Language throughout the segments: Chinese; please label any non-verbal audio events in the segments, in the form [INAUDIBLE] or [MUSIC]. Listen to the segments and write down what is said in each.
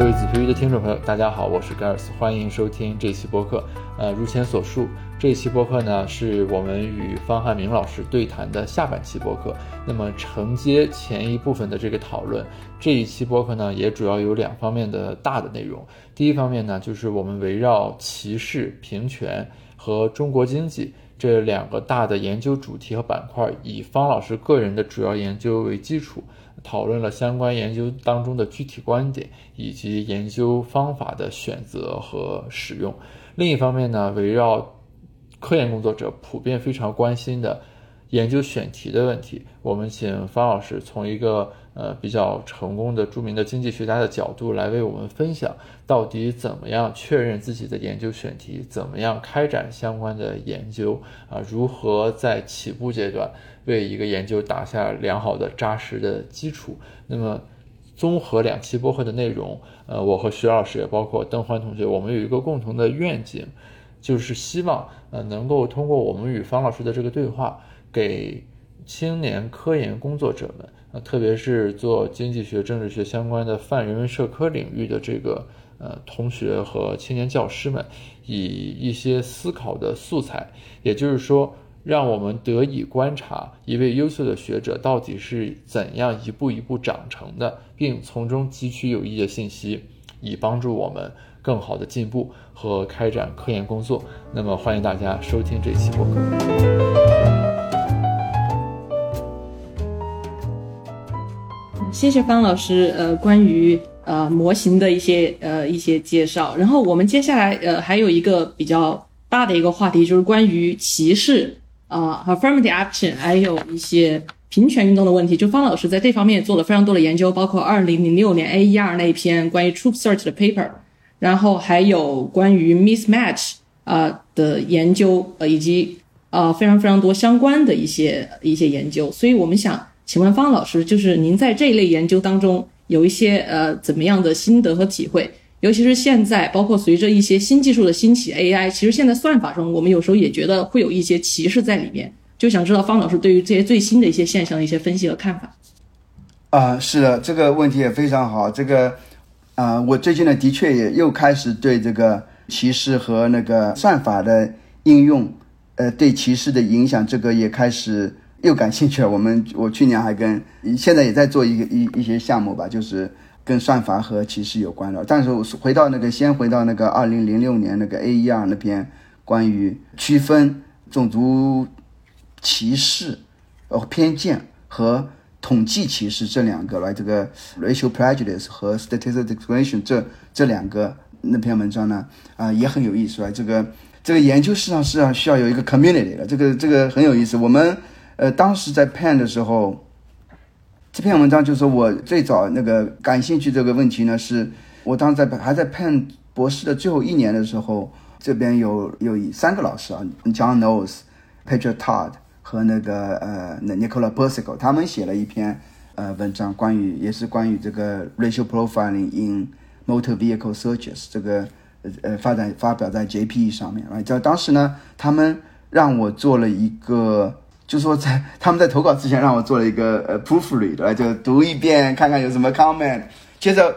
各位紫皮鱼的听众朋友，大家好，我是 Gars，欢迎收听这期播客。呃，如前所述，这期播客呢是我们与方汉明老师对谈的下半期播客。那么承接前一部分的这个讨论，这一期播客呢也主要有两方面的大的内容。第一方面呢，就是我们围绕歧视、平权和中国经济这两个大的研究主题和板块，以方老师个人的主要研究为基础。讨论了相关研究当中的具体观点，以及研究方法的选择和使用。另一方面呢，围绕科研工作者普遍非常关心的研究选题的问题，我们请方老师从一个呃比较成功的著名的经济学家的角度来为我们分享，到底怎么样确认自己的研究选题，怎么样开展相关的研究啊，如何在起步阶段。为一个研究打下良好的扎实的基础。那么，综合两期播客的内容，呃，我和徐老师也包括邓欢同学，我们有一个共同的愿景，就是希望呃能够通过我们与方老师的这个对话，给青年科研工作者们，呃，特别是做经济学、政治学相关的泛人文社科领域的这个呃同学和青年教师们，以一些思考的素材，也就是说。让我们得以观察一位优秀的学者到底是怎样一步一步长成的，并从中汲取有益的信息，以帮助我们更好的进步和开展科研工作。那么，欢迎大家收听这期播客。谢谢方老师，呃，关于呃模型的一些呃一些介绍。然后我们接下来呃还有一个比较大的一个话题，就是关于歧视。啊，affirmative action，还有一些平权运动的问题，就方老师在这方面也做了非常多的研究，包括二零零六年 AER 那一篇关于 Truth Search 的 paper，然后还有关于 mismatch 啊的研究，呃，以及啊非常非常多相关的一些一些研究，所以我们想请问方老师，就是您在这一类研究当中有一些呃怎么样的心得和体会？尤其是现在，包括随着一些新技术的兴起，AI，其实现在算法中，我们有时候也觉得会有一些歧视在里面。就想知道方老师对于这些最新的一些现象的一些分析和看法。啊，是的，这个问题也非常好。这个，啊，我最近呢，的确也又开始对这个歧视和那个算法的应用，呃，对歧视的影响，这个也开始又感兴趣了。我们我去年还跟，现在也在做一个一一些项目吧，就是。跟算法和歧视有关的，但是回到那个，先回到那个二零零六年那个 AER 那篇关于区分种族歧视、呃偏见和统计歧视这两个来，这个 racial prejudice 和 statistical discrimination 这这两个那篇文章呢，啊也很有意思啊。这个这个研究实际上是要需要有一个 community 的，这个这个很有意思。我们呃当时在 p e n 的时候。这篇文章就是我最早那个感兴趣这个问题呢，是我当时在还在 pen 博士的最后一年的时候，这边有有三个老师啊，John Knowles、Patrick Todd 和那个呃 Nicola Persico，他们写了一篇呃文章，关于也是关于这个 racial profiling in motor vehicle searches 这个呃发展发表在 JPE 上面啊，在当时呢，他们让我做了一个。就说在他们在投稿之前让我做了一个呃 proofread，就读一遍看看有什么 comment。接着，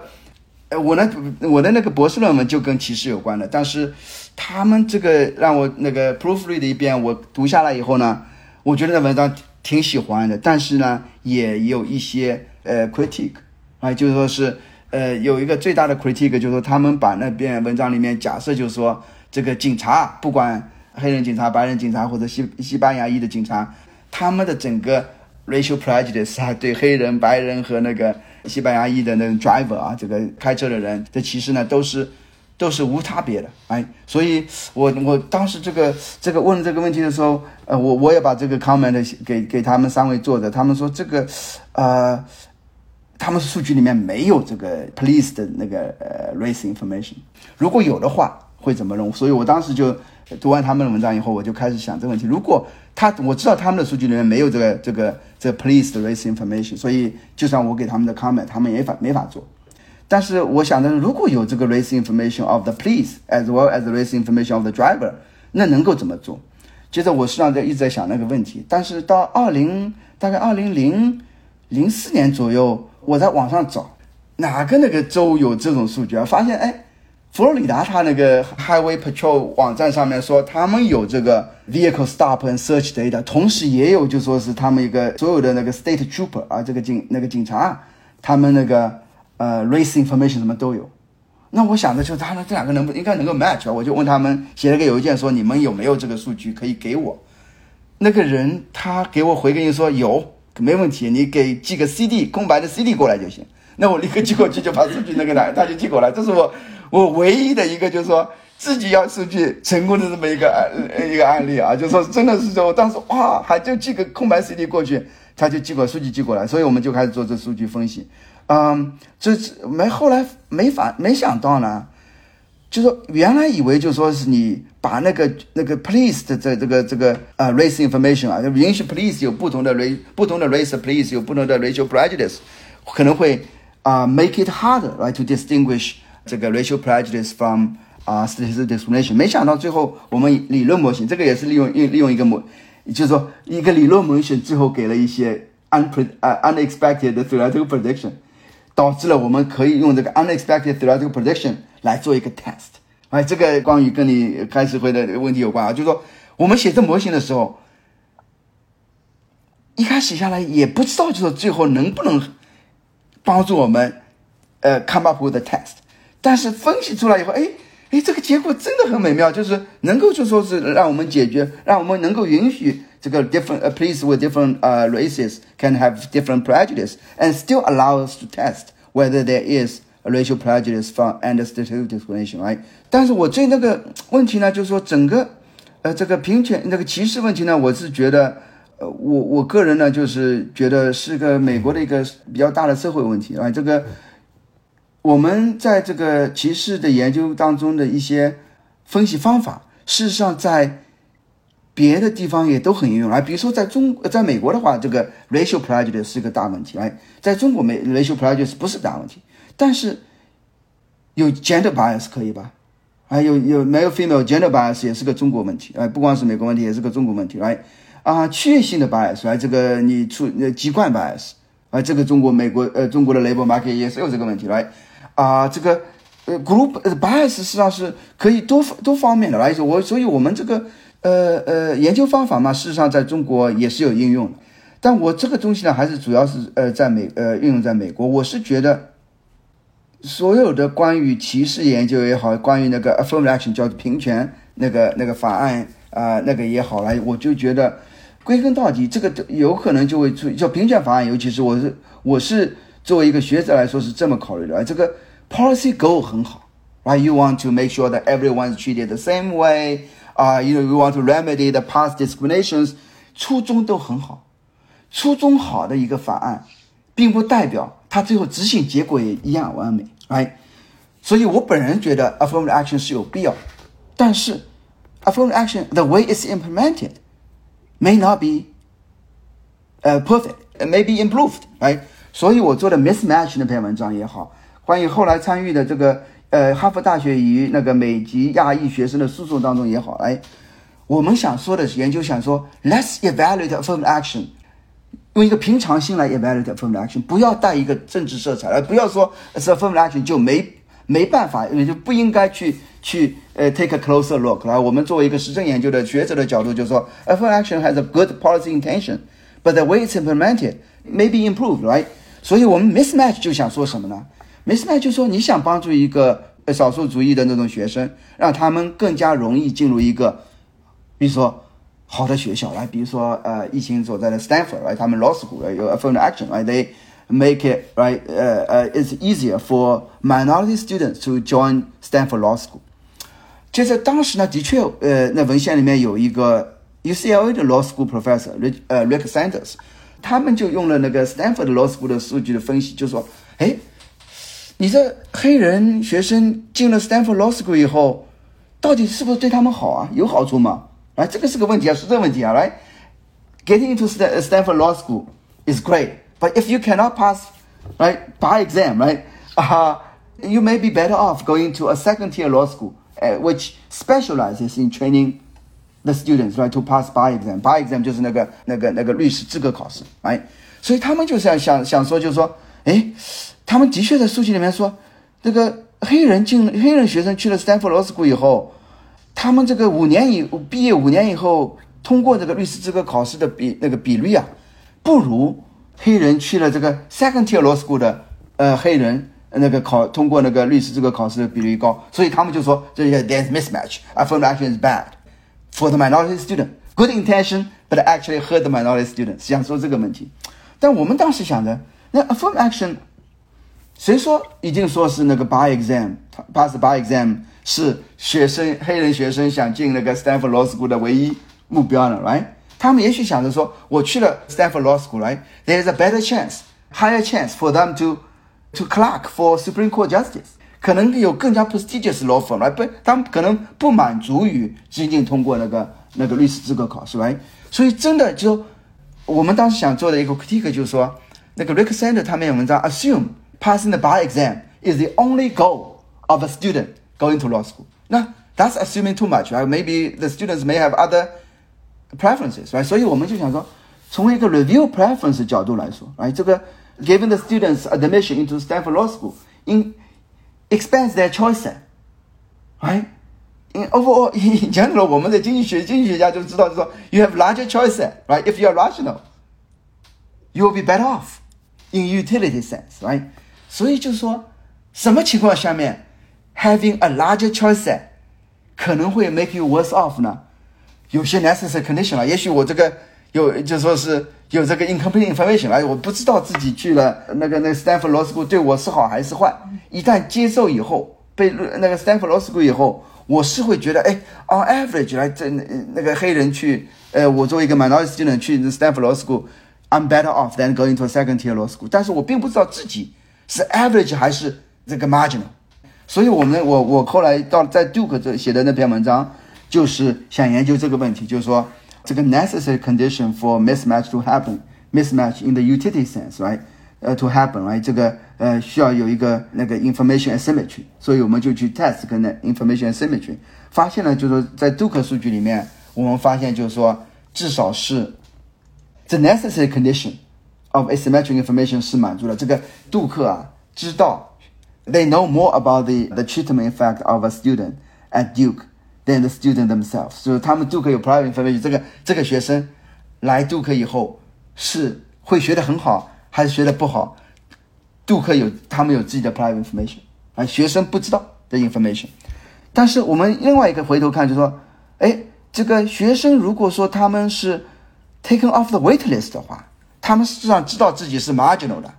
呃，我呢我的那个博士论文就跟歧视有关的，但是他们这个让我那个 proofread 一遍，我读下来以后呢，我觉得那文章挺喜欢的，但是呢也有一些呃 critique，啊，就是说是呃有一个最大的 critique，就是说他们把那篇文章里面假设就是说这个警察不管。黑人警察、白人警察或者西西班牙裔的警察，他们的整个 racial prejudice 啊，对黑人、白人和那个西班牙裔的那种 driver 啊，这个开车的人的歧视呢，都是都是无差别的。哎，所以我我当时这个这个问这个问题的时候，呃，我我也把这个 comment 给给他们三位作者，他们说这个呃，他们数据里面没有这个 police 的那个呃 race information，如果有的话会怎么弄？所以我当时就。读完他们的文章以后，我就开始想这个问题：如果他我知道他们的数据里面没有这个这个这个 police 的 race information，所以就算我给他们的 comment，他们也法没法做。但是我想的是，如果有这个 race information of the police as well as race information of the driver，那能够怎么做？接着我实际上在一直在想那个问题。但是到二零大概二零零零四年左右，我在网上找，哪个那个州有这种数据啊？发现哎，佛罗里达它那个 Highway Patrol 网站上面说他们有这个 Vehicle Stop and Search Data，同时也有就说是他们一个所有的那个 State Trooper 啊，这个警那个警察，他们那个呃 Race Information 什么都有。那我想的就是他们这两个能不应该能够 match 啊？我就问他们写了个邮件说你们有没有这个数据可以给我？那个人他给我回个音说有，没问题，你给寄个 CD 空白的 CD 过来就行。那我立刻寄过去，就把数据那个来，他就寄过来。这是我我唯一的一个就是说自己要数据成功的这么一个案一个案例啊，就说真的是说，我当时哇，还就寄个空白 CD 过去，他就寄过数据寄过来，所以我们就开始做这数据分析。嗯，这没后来没法没想到呢，就说原来以为就说是你把那个那个 police 的这这个这个呃 race information 啊，允许 police 有不同的 race 不同的 race police 有不同的 racial prejudice，可能会啊 make it harder right to distinguish 这个 racial prejudice from 啊 statistical discrimination。没想到最后我们理论模型这个也是利用利利用一个模，就是说一个理论模型最后给了一些 unpre 呃 unexpected theoretical prediction。导致了我们可以用这个 unexpected theoretical prediction 来做一个 test。哎，这个关于跟你开始回的问题有关啊，就是说我们写这模型的时候，一开始下来也不知道，就是最后能不能帮助我们呃 come up with a test。但是分析出来以后，哎哎，这个结果真的很美妙，就是能够就说是让我们解决，让我们能够允许。这个 different、uh, place with different uh, races can have different prejudice and still allow us to test whether there is a racial prejudice from and statistical discrimination, right? 但是我对那个问题呢，就是说整个呃这个平权那个歧视问题呢，我是觉得呃我我个人呢就是觉得是个美国的一个比较大的社会问题啊。这个我们在这个歧视的研究当中的一些分析方法，事实上在别的地方也都很应用啊，比如说在中在美国的话，这个 racial prejudice 是个大问题，哎，在中国美 racial prejudice 不是大问题，但是有 gender bias 可以吧？还有有没有 female gender bias 也是个中国问题，哎，不光是美国问题，也是个中国问题，哎，啊，区域性的 bias，哎，这个你出呃籍贯 bias，啊，这个中国美国呃中国的 labor market 也是有这个问题，来，啊，这个呃 group bias 实际上是可以多多方面的来，我所以我们这个。呃呃，研究方法嘛，事实上在中国也是有应用的，但我这个东西呢，还是主要是呃在美呃运用在美国。我是觉得，所有的关于歧视研究也好，关于那个 affirmative action 叫平权那个那个法案啊，那个也好来，我就觉得归根到底，这个有可能就会出叫平权法案，尤其是我是我是作为一个学者来说是这么考虑的，这个 policy goal 很好，right？You want to make sure that everyone is treated the same way. 啊，you know we want to remedy the past discriminations，初衷都很好，初衷好的一个法案，并不代表它最后执行结果也一样完美，right？所以我本人觉得 affirmative action 是有必要，但是 affirmative action the way it's implemented may not be 呃 perfect，may be improved，right？ 所以我做的 mismatch 那篇文章也好，关于后来参与的这个。呃，哈佛大学与那个美籍亚裔学生的诉讼当中也好，哎，我们想说的是，研究想说，let's evaluate affirmative action，用一个平常心来 evaluate affirmative action，不要带一个政治色彩，而不要说 affirmative action 就没没办法，也就不应该去去呃 take a closer look。来，我们作为一个实证研究的学者的角度，就是说，affirmative action has a good policy intention，but the way it's implemented may be improved，right？所以我们 mismatch 就想说什么呢？mismatch，就说你想帮助一个少数族裔的那种学生，让他们更加容易进入一个，比如说好的学校来，比如说呃，疫情所在的 Stanford，right？他们 law school 有 affirmative action，right？They make it right，呃呃，it's easier for minority students to join Stanford law school。就在当时呢，的确，呃，那文献里面有一个 UCLA 的 law school professor，呃，Rick Sanders，他们就用了那个 Stanford law school 的数据的分析，就说，哎。你这黑人学生进了 Stanford Law School 以后，到底是不是对他们好啊？有好处吗？来，这个是个问题啊，是这个问题啊。来，getting into Stanford Law School is great, but if you cannot pass, right, bar exam, right, uh, you may be better off going to a second-tier law school, uh, which specializes in training the students, right, to pass bar exam. Bar exam 就是那个那个那个律师资格考试，right？所以他们就是想想想说，就是说。哎，他们的确在数据里面说，这个黑人进黑人学生去了 Stanford law school 以后，他们这个五年以毕业五年以后通过这个律师资格考试的比那个比率啊，不如黑人去了这个 second tier law school 的呃黑人那个考通过那个律师资格考试的比率高，所以他们就说这些 there's mismatch，affirmative action is bad for the minority student，good intention but actually hurt the minority student，想说这个问题，但我们当时想着，那 affirmative action。谁说已经说是那个 bar exam，pass bar exam 是学生黑人学生想进那个 Stanford Law School 的唯一目标呢？Right？他们也许想着说，我去了 Stanford Law School，Right？There is a better chance，higher chance for them to to clerk for Supreme Court justice， 可能有更加 prestigious law firm，right？不，他们可能不满足于仅仅通过那个那个律师资格考试，Right？所以真的就我们当时想做的一个 critique 就是说，那个 Rick Sanders 他们有文章 assume。passing the bar exam is the only goal of a student going to law school. Now, that's assuming too much, right? Maybe the students may have other preferences, right? 所以我们就想说，从一个 review preference 角度来说，right？这个 giving the students admission into Stanford Law School in expands their choice, right? In overall, [LAUGHS] in general, 我们的经济学经济学家就知道，就说 you have larger choice, right? If you are rational, you will be better off in utility sense, right? 所以就是说，什么情况下面，having a larger choice 可能会 make you worse off 呢？有些 necessary condition 了，也许我这个有就说是 有这个 incomplete information 了，我不知道自己去了那个那个 Stanford Law School 对我是好还是坏。一旦接受以后，被那个 Stanford Law School 以后，我是会觉得，哎，on average 来这那个黑人去，呃，我作为一个 minority student 去 Stanford Law School，I'm better off than going to a second tier law school。但是我并不知道自己。是 average 还是这个 marginal？所以，我们我我后来到在 Duke 这写的那篇文章，就是想研究这个问题，就是说 这个 necessary condition for mismatch to happen，mismatch in the utility sense，right？呃，to happen，right？这个呃需要有一个那个 information asymmetry，所以我们就去 test 跟那 information asymmetry，发现了就是说在 Duke 数据里面，我们发现就是说至少是 the necessary condition。of asymmetric information 是满足了。这个杜克啊，知道，they know more about the the treatment effect of a student at Duke than the student themselves。就是他们杜克有 private information，这个这个学生来杜克以后是会学得很好，还是学得不好？杜克有他们有自己的 private information，啊学生不知道的 information。但是我们另外一个回头看，就说，哎，这个学生如果说他们是 taken off the wait list 的话。他们实际上知道自己是 marginal 的。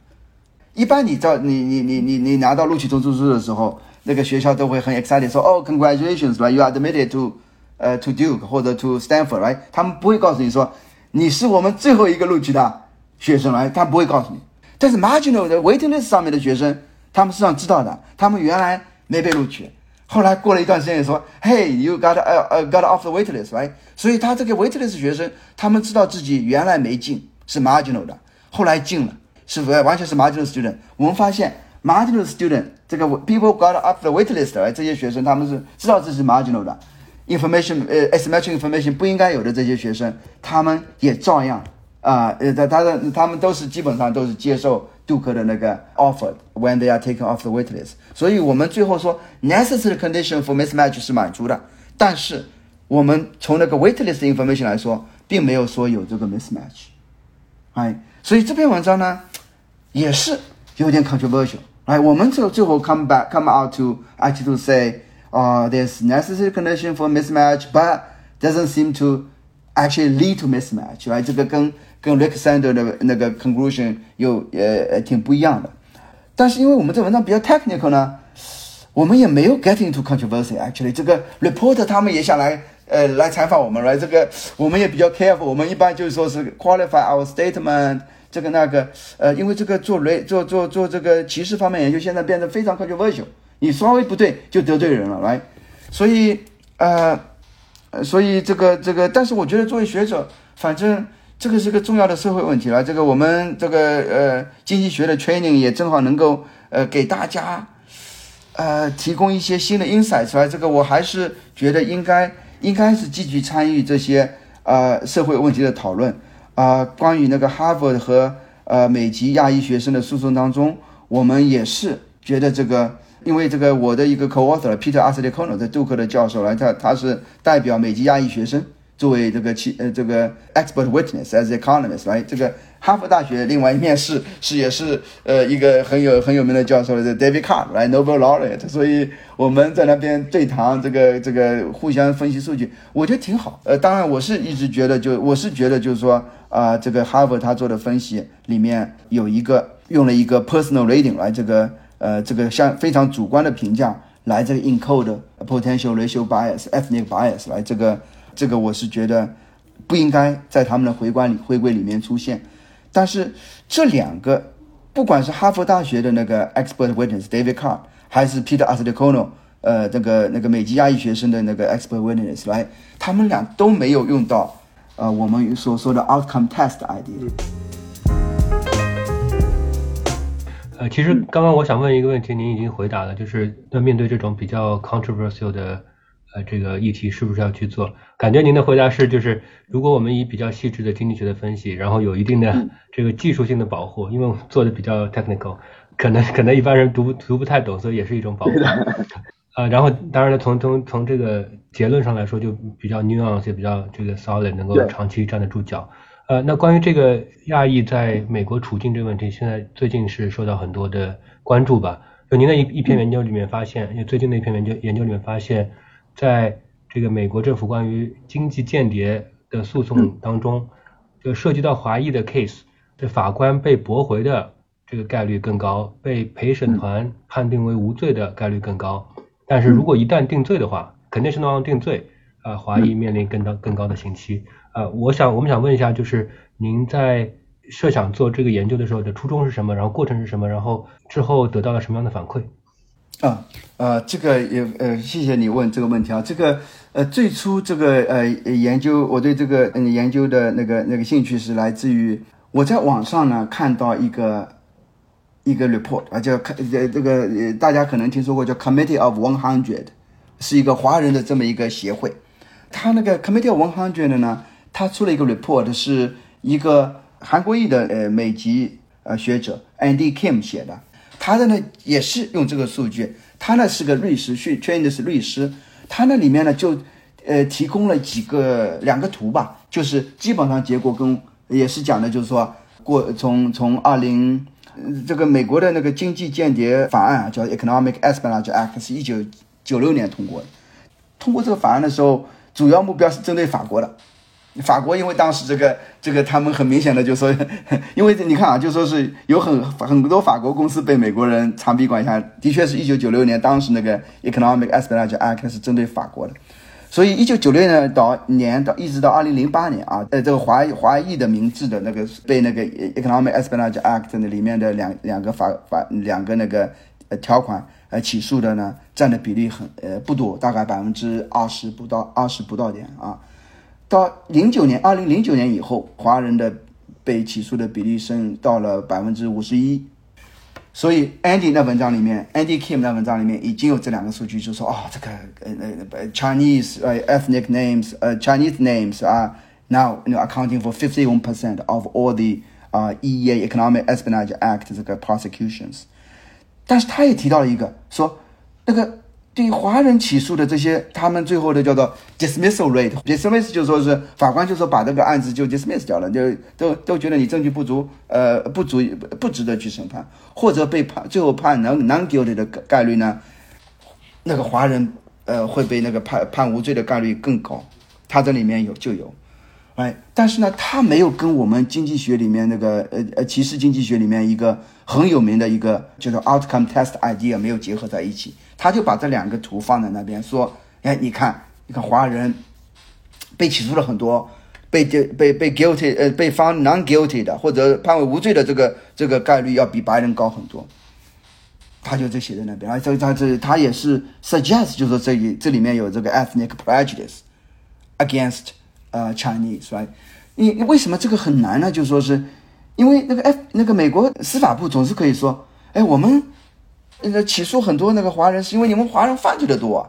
一般你到你你你你你拿到录取通知书的时候，那个学校都会很 excited 说，哦，congratulations，right？You are admitted to，呃，to Duke 或者 to Stanford，right？他们不会告诉你说你是我们最后一个录取的学生来，他不会告诉你。但是 marginal 的 waiting list 上面的学生，他们实际上知道的，他们原来没被录取，后来过了一段时间说，Hey，you got 呃呃 got off the wait list，right？所以他这个 wait list 学生，他们知道自己原来没进。是 marginal 的，后来进了，是完完全是 marginal student。我们发现 marginal student 这个 people got up the wait list，哎，这些学生他们是知道这是 marginal 的 information，呃，asymmetric information 不应该有的这些学生，他们也照样啊，呃，他他的他们都是基本上都是接受杜克的那个 offer when they are taken off the wait list。所以我们最后说 necessary condition for mismatch 是满足的，但是我们从那个 wait list information 来说，并没有说有这个 mismatch。哎，所以这篇文章呢，也是有点 controversial。哎，我们最最后 come back come out to actually to say，啊、uh,，there's necessary condition for mismatch, but doesn't seem to actually lead to mismatch。哎，这个跟跟 Rick Sander 的那个 conclusion 有呃挺不一样的。但是因为我们这文章比较 technical 呢，我们也没有 get into controversy。Actually，这个 reporter 他们也想来。呃，来采访我们来，这个我们也比较 careful，我们一般就是说是 qualify our statement， 这个那个，呃，因为这个做雷做做做这个歧视方面研究，现在变得非常 controversial，你稍微不对就得罪人了，来，所以呃，所以这个这个，但是我觉得作为学者，反正这个是个重要的社会问题了，这个我们这个呃经济学的 training 也正好能够呃给大家呃提供一些新的 insight 出来，这个我还是觉得应该。应该是积极参与这些呃社会问题的讨论啊。关于那个哈佛和呃美籍亚裔学生的诉讼当中，我们也是觉得这个，因为这个我的一个 co-author Peter a s t e c o n o 在杜克的教授来，他他是代表美籍亚裔学生。作为这个其呃这个 expert witness as economist 来，这个哈佛大学另外一面是是也是呃一个很有很有名的教授的 David Card 来 Nobel laureate，所以我们在那边对谈这个这个互相分析数据，我觉得挺好。呃，当然我是一直觉得就我是觉得就是说啊，这个哈佛他做的分析里面有一个用了一个 personal rating 来这个呃这个像非常主观的评价来这个 encode potential racial bias ethnic bias 来这个。这个我是觉得不应该在他们的回关里回归里面出现，但是这两个，不管是哈佛大学的那个 expert witness David Carr，还是 Peter a s t e c o n o 呃，那个那个美籍亚裔学生的那个 expert witness 来，他们俩都没有用到呃我们所说的 outcome test idea。呃，其实刚刚我想问一个问题，您已经回答了，就是那面对这种比较 controversial 的。呃，这个议题是不是要去做？感觉您的回答是，就是如果我们以比较细致的经济学的分析，然后有一定的这个技术性的保护，因为做的比较 technical，可能可能一般人读读不太懂，所以也是一种保护。呃，然后当然了，从从从这个结论上来说，就比较 nuance，也比较这个 solid，能够长期站得住脚。呃，那关于这个亚裔在美国处境这个问题，现在最近是受到很多的关注吧？就您的一一篇研究里面发现，因为最近的一篇研究研究里面发现。在这个美国政府关于经济间谍的诉讼当中，就涉及到华裔的 case，这法官被驳回的这个概率更高，被陪审团判定为无罪的概率更高。但是如果一旦定罪的话，肯定是能定罪，啊，华裔面临更高更高的刑期。啊，我想我们想问一下，就是您在设想做这个研究的时候的初衷是什么？然后过程是什么？然后之后得到了什么样的反馈？啊，呃，这个也呃，谢谢你问这个问题啊。这个呃，最初这个呃研究，我对这个嗯研究的那个那个兴趣是来自于我在网上呢看到一个一个 report 啊，叫呃这个呃大家可能听说过叫 Committee of One Hundred，是一个华人的这么一个协会。他那个 Committee of One Hundred 呢，他出了一个 report，是一个韩国裔的呃美籍呃学者 Andy Kim 写的。他的呢也是用这个数据，他呢是个律师，训圈的是律师，他那里面呢就，呃提供了几个两个图吧，就是基本上结果跟也是讲的，就是说过从从二零这个美国的那个经济间谍法案叫 Economic Espionage Act 是一九九六年通过的，通过这个法案的时候，主要目标是针对法国的。法国因为当时这个这个他们很明显的就说，[LAUGHS] 因为你看啊，就说是有很很多法国公司被美国人长臂管辖，的确是一九九六年当时那个 Economic Espionage Act 是针对法国的，所以一九九六年到年到一直到二零零八年啊，呃这个华华裔的名字的那个被那个 Economic Espionage Act 那里面的两两个法法两个那个呃条款呃起诉的呢占的比例很呃不多，大概百分之二十不到二十不到点啊。到零九年，二零零九年以后，华人的被起诉的比例升到了百分之五十一。所以，Andy 那文章里面，Andy Kim 那文章里面已经有这两个数据，就说啊，这个呃呃 Chinese 呃 ethnic names 呃 Chinese names 啊，now you know accounting for fifty one percent of all the 啊 EEA Economic Espionage Act 这个 prosecutions。但是他也提到了一个，说那个。对于华人起诉的这些，他们最后的叫做 dismissal rate，dismiss 就说是法官就说把这个案子就 dismiss 掉了，就都都觉得你证据不足，呃，不足以不值得去审判，或者被判最后判能 non guilty 的概率呢，那个华人呃会被那个判判无罪的概率更高，他这里面有就有，哎，但是呢，他没有跟我们经济学里面那个呃呃歧视经济学里面一个很有名的一个叫做 outcome test idea 没有结合在一起。他就把这两个图放在那边，说：“哎，你看，你看，华人被起诉了很多，被被被 guilty，呃，被方 non guilty 的，或者判为无罪的这个这个概率要比白人高很多。”他就这写在那边，而这他这他也是 suggest，就说这里这里面有这个 ethnic prejudice against 呃 Chinese，right？你为什么这个很难呢？就说是因为那个 F 那个美国司法部总是可以说：“哎，我们。”那个起诉很多那个华人，是因为你们华人犯罪的多，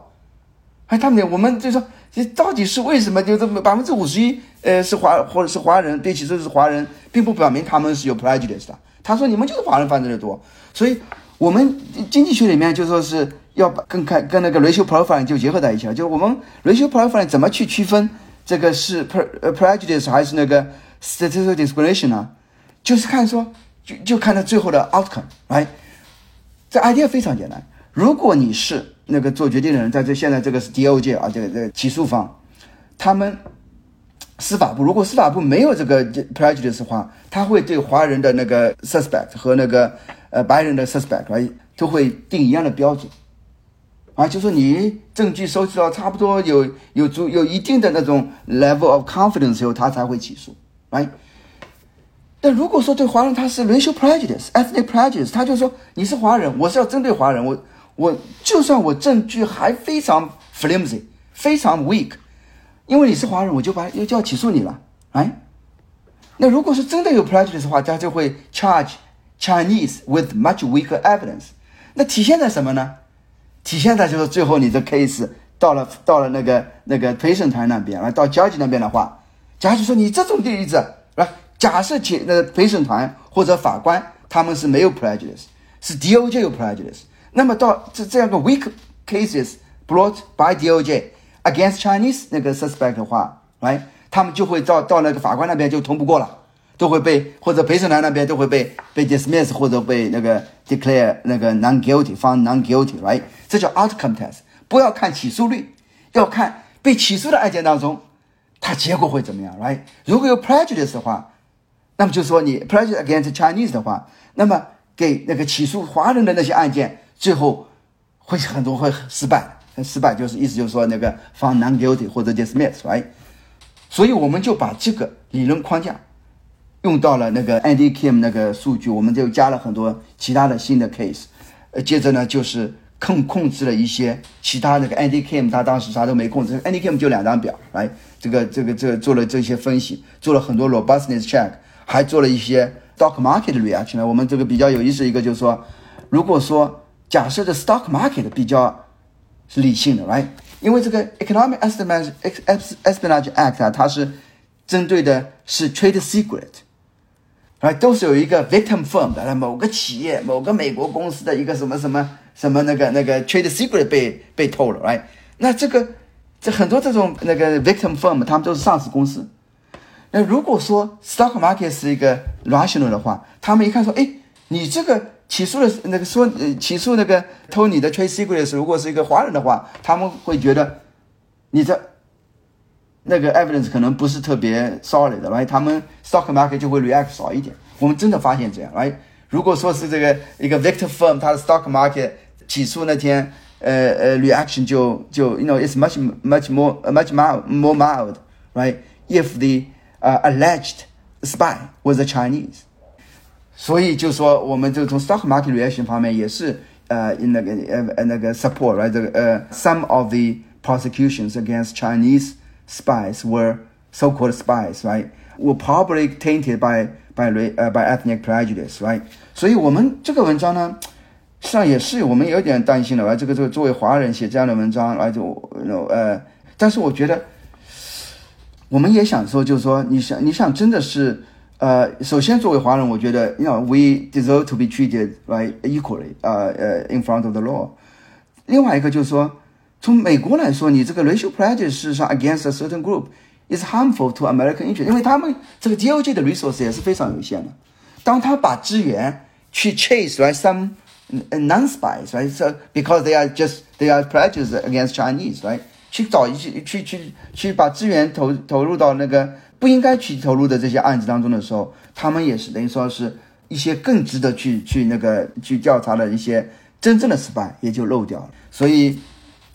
哎，他们我们就说，这到底是为什么？就这么百分之五十一呃是华或者是华人被起诉是华人，并不表明他们是有 prejudice 的。他说你们就是华人犯罪的多，所以我们经济学里面就说是要把跟看跟那个 racial profiling 就结合在一起了，就是我们 racial profiling 怎么去区分这个是 pre prejudice 还是那个 statistical discrimination 呢？就是看说就就看到最后的 outcome，right？，这 idea 非常简单。如果你是那个做决定的人，在这现在这个是 DOJ 啊，这个这个起诉方，他们司法部如果司法部没有这个 prejudice 的话，他会对华人的那个 suspect 和那个呃白人的 suspect 啊，都会定一样的标准，啊，就说你证据收集到差不多有有足有一定的那种 level of confidence 以后，他才会起诉，，right？。但如果说对华人他是 racial prejudice、ethnic prejudice，他就说你是华人，我是要针对华人，我我就算我证据还非常 flimsy、非常 weak，因为你是华人，我就把又就要起诉你了，哎。那如果是真的有 prejudice 的话，他就会 charge Chinese with much weaker evidence。那体现在什么呢？体现在就是最后你的 case 到了到了那个那个陪审团那边，来到交警那边的话假如说你这种例子，来。假设前那个陪审团或者法官他们是没有 prejudice，是 DOJ 有 prejudice，那么到这这样个 weak cases brought by DOJ against Chinese 那个 suspect 的话，来，他们就会到到那个法官那边就通不过了，都会被或者陪审团那边都会被被 dismiss 或者被那个 declare 那个 non guilty，found non guilty，right？这叫 outcome test，不要看起诉率，要看被起诉的案件当中，它结果会怎么样，right？如果有 prejudice 的话。那么就说，你 prejudice against Chinese 的话，那么给那个起诉华人的那些案件，最后会很多会失败，失败就是意思就是说那个 found non guilty 或者 dismiss，right？所以我们就把这个理论框架用到了那个 Andy Kim 那个数据，我们就加了很多其他的新的 case，呃，接着呢就是控控制了一些其他那个 Andy Kim 他当时啥都没控制，Andy Kim 就两张表，来，这个这个这个做了这些分析，做了很多 robustness check。还做了一些 stock market 的 reaction。我们这个比较有意思一个就是说，如果说假设的 stock market 比较是理性的，right？因为这个 economic espionage espionage act 啊，它是针对的是 trade secret secret，right？都是有一个 victim firm 的某个企业、某个美国公司的一个什么什么什么那个那个 trade secret 被被偷了，right？那这个这很多这种那个 victim firm，他们都是上市公司。那如果说 stock market 是一个 rational 的话，他们一看说，哎，你这个起诉的那个说，呃，起诉那个偷你的 trade secrets，如果是一个华人的话，他们会觉得你这那个 evidence 可能不是特别 solid 的，来，他们 stock market 就会 react 少一点。我们真的发现这样，来，如果说是这个一个 victim firm，它的 stock market 起诉那天，呃呃，reaction 就就 you know it's much much more much mild more mild，right？If the 呃，alleged spy was a Chinese，所以就说我们就从 stock market reaction 方面也是呃那个呃那个 support，right？这个呃 some of the prosecutions against Chinese spies were so-called spies，right? Were probably tainted by by 呃 by ethnic prejudice，right？所以我们这个文章呢，实际上也是我们有点担心的，啊，这个这个作为华人写这样的文章，来就呃，但是我觉得。我们也想说，就是说，你想，你想，真的是，呃，首先作为华人，我觉得，you know，we deserve to be treated right equally，呃呃，in front of the law。另外一个就是说， 从美国来说，你这个 racial prejudice 事实上 against a certain group is harmful to American interest，因为他们这个 DOJ 的 resource 也是非常有限的。当他把资源去 chase right some non-spies right，so because they are just they are prejudiced against Chinese right。去找一些去去去把资源投投入到那个不应该去投入的这些案子当中的时候，他们也是等于说是一些更值得去去那个去调查的一些真正的失败也就漏掉了。所以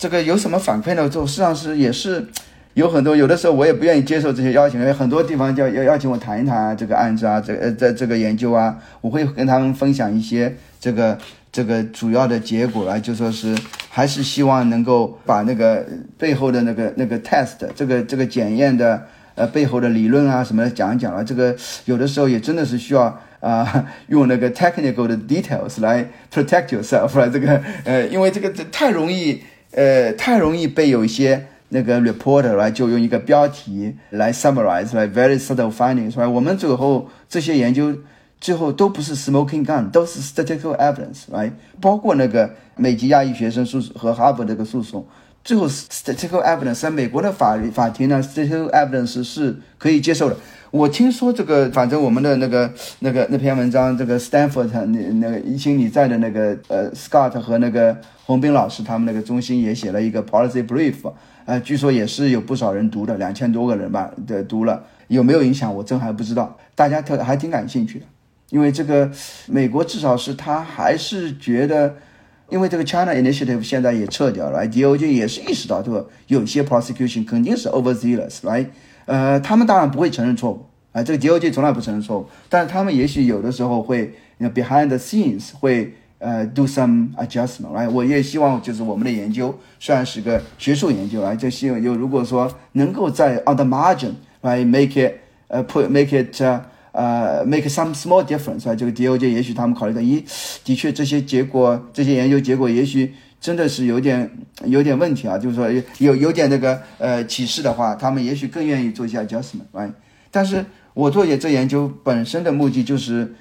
这个有什么反馈呢？就实际上是也是有很多有的时候我也不愿意接受这些邀请，因为很多地方叫要邀请我谈一谈啊这个案子啊，这呃在这个研究啊，我会跟他们分享一些这个。这个主要的结果啊就说是还是希望能够把那个背后的那个那个 test 这个这个检验的呃背后的理论啊什么的讲一讲啊，这个有的时候也真的是需要啊用那个 technical 的 details 来 protect yourself 来这个呃因为这个这太容易呃太容易被有一些那个 reporter 来就用一个标题来 summarize 来 very subtle findings，来我们最后这些研究最后都不是 smoking gun，都是 statistical evidence，来包括那个美籍亚裔学生诉和哈佛这个诉讼。最后，statistical evidence 在美国的法法庭呢，statistical evidence 是可以接受的。我听说这个，反正我们的那个那个那篇文章，这个 Stanford 那那个一心你在的那个呃 Scott 和那个洪斌老师他们那个中心也写了一个 policy brief，呃，据说也是有不少人读的，两千多个人吧的读了，有没有影响我真还不知道，大家特还挺感兴趣的，因为这个美国至少是他还是觉得。因为这个 China Initiative 现在也撤掉了，DOJ 也是意识到，对吧？有些 prosecution 肯定是 overzealous，right？呃，他们当然不会承认错误，啊，这个 DOJ 从来不承认错误，但是他们也许有的时候会，behind the scenes 会呃 do some adjustment，right？我也希望就是我们的研究虽然是个学术研究，啊，就希望有如果说能够在 on the margin，right？make it，呃，put make it。呃，make some small difference 啊，这个 DOJ 也许他们考虑到，咦，的确这些结果，这些研究结果也许真的是有点有点问题啊，就是说有有点那个呃启示的话，他们也许更愿意做一下 adjustment，right？但是我做这研究本身的目的就是，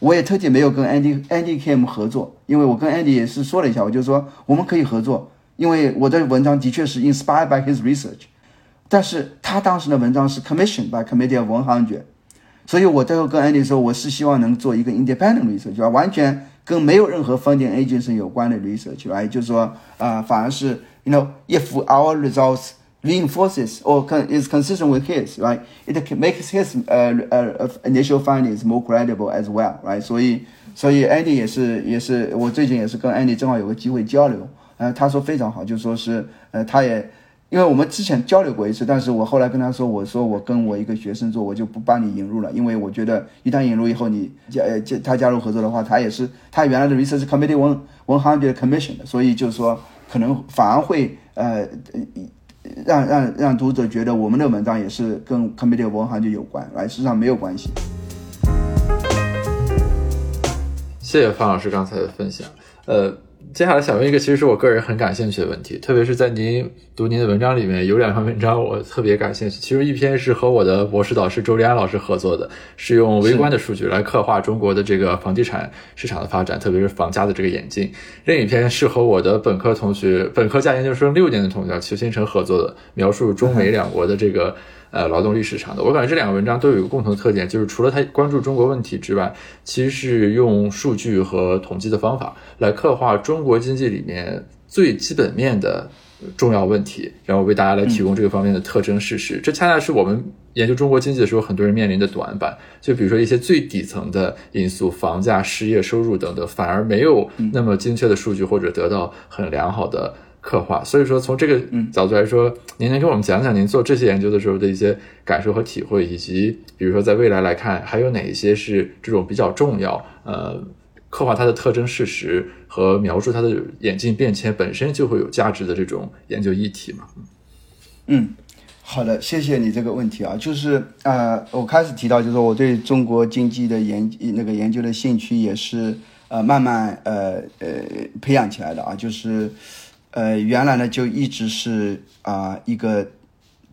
我也特地没有跟 Andy Andy Kim 合作，因为我跟 Andy 也是说了一下，我就说我们可以合作，因为我的文章的确是 inspired by his research，但是他当时的文章是 commissioned by Committee of One Hundred。所以，我最后跟 Andy 说，我是希望能做一个 independent research，吧？完全跟没有任何 funding agency 有关的 research，来，就是说，啊，反而是，you know，if our results reinforces or is consistent with his，right，it makes his 呃呃 initial findings more credible as well，right？所以，所以 Andy 也是，也是，我最近也是跟 Andy 正好有个机会交流，呃，他说非常好，就说是，呃，他也。因为我们之前交流过一次，但是我后来跟他说，我说我跟我一个学生做，我就不帮你引入了，因为我觉得一旦引入以后，你加呃加他加入合作的话，他也是他原来的 research committee one one hundred commission 的，所以就是说可能反而会呃让让让读者觉得我们的文章也是跟 committee one hundred 有关，来实际上没有关系。谢谢方老师刚才的分享，呃。接下来想问一个，其实是我个人很感兴趣的问题，特别是在您读您的文章里面，有两篇文章我特别感兴趣。其中一篇是和我的博士导师周立安老师合作的，是用微观的数据来刻画中国的这个房地产市场的发展，特别是房价的这个演进。另一篇是和我的本科同学、本科加研究生六年的同学邱新成合作的，描述中美两国的这个。呃，劳动力市场的，我感觉这两个文章都有一个共同特点，就是除了他关注中国问题之外，其实是用数据和统计的方法来刻画中国经济里面最基本面的重要问题，然后为大家来提供这个方面的特征事实。这恰恰是我们研究中国经济的时候，很多人面临的短板。就比如说一些最底层的因素，房价、失业、收入等等，反而没有那么精确的数据或者得到很良好的。刻画，所以说从这个角度来说，您能给我们讲讲您做这些研究的时候的一些感受和体会，以及比如说在未来来看，还有哪一些是这种比较重要，呃，刻画它的特征事实和描述它的演进变迁本身就会有价值的这种研究议题嘛？嗯，好的，谢谢你这个问题啊，就是呃，我开始提到就是说我对中国经济的研那个研究的兴趣也是呃慢慢呃呃培养起来的啊，就是。呃，原来呢就一直是啊一个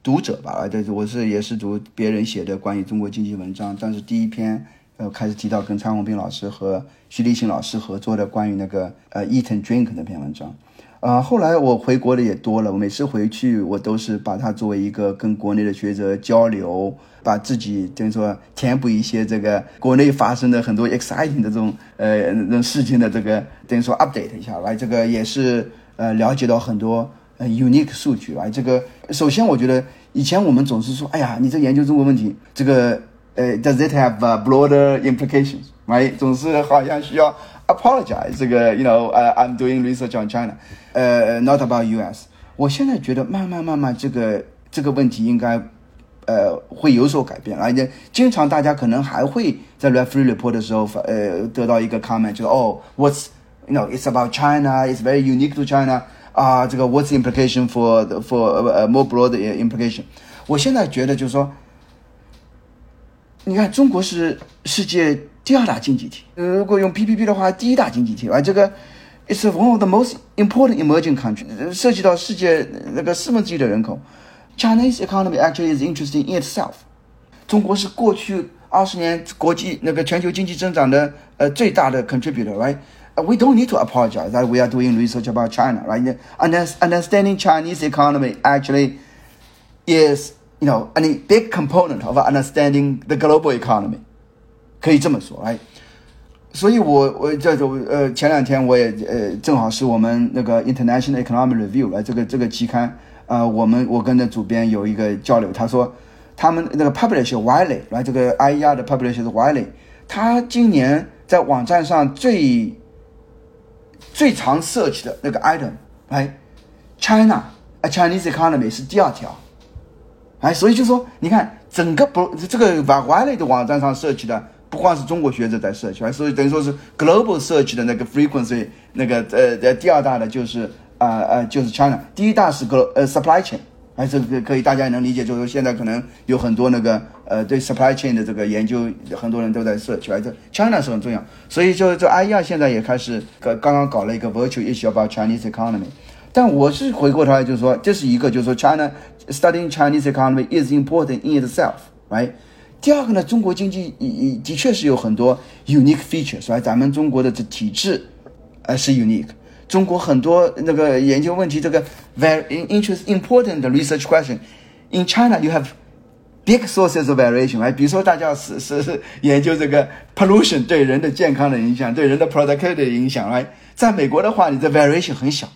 读者吧，啊，对，我是也是读别人写的关于中国经济文章，但是第一篇呃开始提到跟蔡宏斌老师和徐立新老师合作的关于那个呃 eat and drink 那篇文章，啊，后来我回国的也多了，我每次回去我都是把它作为一个跟国内的学者交流，把自己等于说填补一些这个国内发生的很多 exciting 的这种呃这种事情的这个等于说 update 一下来，这个也是。呃，了解到很多呃 unique 数据啊，这个首先我觉得以前我们总是说，哎呀，你在研究中国问题，这个呃，does it have broader implications？right？总是好像需要 apologize，这个 you know，I'm doing research on China，呃，not about US。我现在觉得慢慢慢慢这个这个问题应该呃会有所改变，而且经常大家可能还会在 referee report 的时候呃得到一个 comment，就哦，what's you know, it's about China. It's very unique to China. 啊，这个 what's the implication for for uh, more broad implication？我现在觉得就是说，你看中国是世界第二大经济体，如果用 PPP 的话，第一大经济体啊，这个 It's one of the most important emerging countries，涉及到世界那个四分之一的人口。Chinese economy actually is interesting in itself。中国是过去二十年国际那个全球经济增长的呃最大的 contributor，right？we don't need to apologize that we are doing research about China, right? Understanding Chinese economy actually is, you know, a big component of understanding the global economy，可以这么说，right？所以我我这种呃前两天我也呃正好是我们那个 International Economic Review 来这个这个期刊呃我们我跟着主编有一个交流，他说他们那个 publisher Wiley 来这个 IER 的 publisher 是 Wiley，他今年在网站上最 最常 search 的那个 item 哎 China a Chinese economy 是第二条，哎，所以就说你看整个不这个 Wiley 的网站上 search 的。不光是中国学者在 search，所以等于说是 global search 的那个 frequency，那个呃呃第二大的就是啊呃就是 China，第一大是个呃 supply chain，哎这个可以大家也能理解，就是说现在可能有很多那个呃对 supply chain 的这个研究，很多人都在 search，哎这 China 是很重要，所以就这 IER 现在也开始刚刚刚搞了一个 virtual issue about Chinese economy，但我是回过头来就是说这是一个就是说 China studying Chinese economy is important in itself，right？第二个呢，中国经济的确是有很多 unique features，吧？咱们中国的这体制，呃是 unique。中国很多那个研究问题，这个 very interest important research question in China you have big sources of variation，哎，比如说大家是是是研究这个 pollution 对人的健康的影响，对人的 productivity 的影响，哎，在美国的话，你的 variation 很小。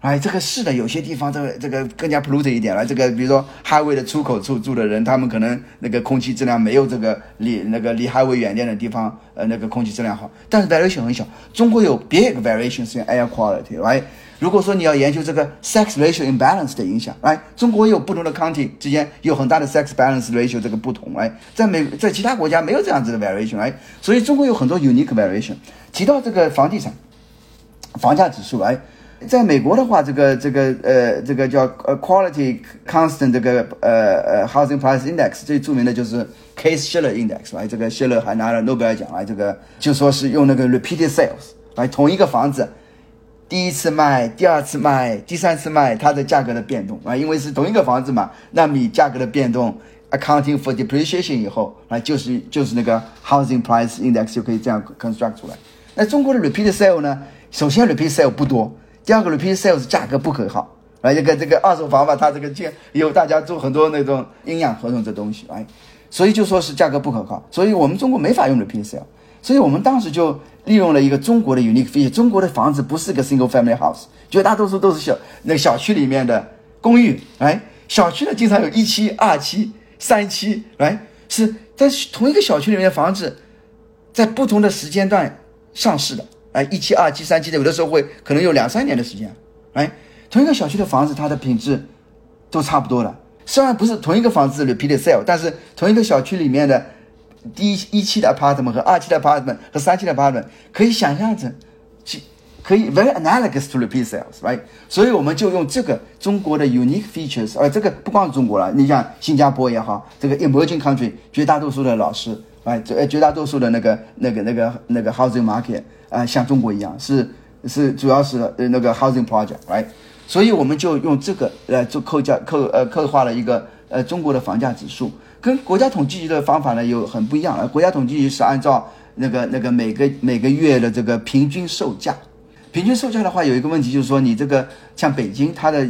哎，这个是的，有些地方这个这个更加 polluted 一点了。这个比如说 highway 的出口处住的人，他们可能那个空气质量没有这个离那个离 highway 远点的地方，呃，那个空气质量好。但是 variation 很小。中国有 big variations in air quality，right？如果说你要研究这个 sex ratio imbalance 的影响，来，中国有不同的 county 之间有很大的 sex balance ratio 这个不同，哎，在美在其他国家没有这样子的 variation，哎，所以中国有很多 unique variation。提到这个房地产房价指数，哎。在美国的话，这个这个呃，这个叫呃 quality constant 这个呃呃 housing price index 最著名的就是 Case Shiller Index，来这个谢勒还拿了诺贝尔奖来，这个就说是用那个 repeated sales 来同一个房子第一次卖、第二次卖、第三次卖，它的价格的变动啊，因为是同一个房子嘛，那你价格的变动 accounting for depreciation 以后，啊就是就是那个 housing price index 就可以这样 construct 出来。那中国的 repeated sale 呢？首先 repeated sale 不多。第二个 repeat sales 价格不可靠，啊，这个这个二手房吧，它这个建有大家做很多那种阴阳合同这东西，哎，所以就说是价格不可靠，所以我们中国没法用 repeat sale，所以我们当时就利用了一个中国的 unique feature，中国的房子不是个 single family house，绝大多数都是小那小区里面的公寓，哎，小区呢经常有一期、二期、三期，哎，是在同一个小区里面的房子，在不同的时间段上市的。哎，一期、二期、三期的，有的时候会可能有两三年的时间。哎，同一个小区的房子，它的品质都差不多了。虽然不是同一个房子 repeat sale，但是同一个小区里面的第一一期的 apartment 和二期的 apartment 和三期的 apartment 可以想象成，其可以 very analogous to repeat sales，right？所以我们就用这个中国的 unique features，而这个不光是中国了，你像新加坡也好，这个 emerging country 绝大多数的老师，哎，绝绝大多数的那个那个那个那个 housing market。啊，像中国一样，是是主要是呃那个 housing project，right？所以我们就用这个来做扣价扣呃刻画了一个呃中国的房价指数，跟国家统计局的方法呢有很不一样。呃，国家统计局是按照那个那个每个每个月的这个平均售价，平均售价的话有一个问题就是说你这个像北京它的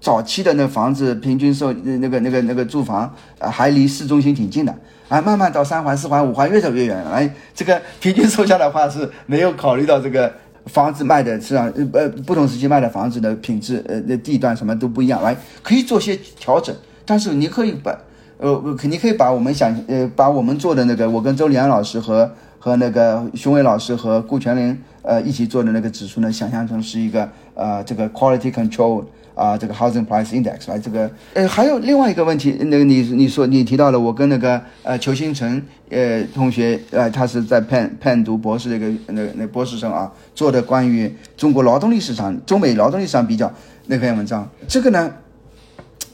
早期的那房子平均售那个那个那个住房啊还离市中心挺近的。啊，慢慢到三环、四环、五环越走越远了。哎，这个平均售价的话是没有考虑到这个房子卖的市场，呃，不同时期卖的房子的品质，呃，那地段什么都不一样。来，可以做些调整，但是你可以把，呃，肯定可以把我们想，呃，把我们做的那个，我跟周立安老师和和那个熊伟老师和顾全林，呃，一起做的那个指数呢，想象成是一个，呃，这个 quality control。啊，这个 housing price index 来，这个呃，还有另外一个问题，那个你你说你提到了，我跟那个呃裘新成呃同学呃，他是在 pen pen 读博士的一个那那博士生啊，做的关于中国劳动力市场、中美劳动力市场比较那篇文章，这个呢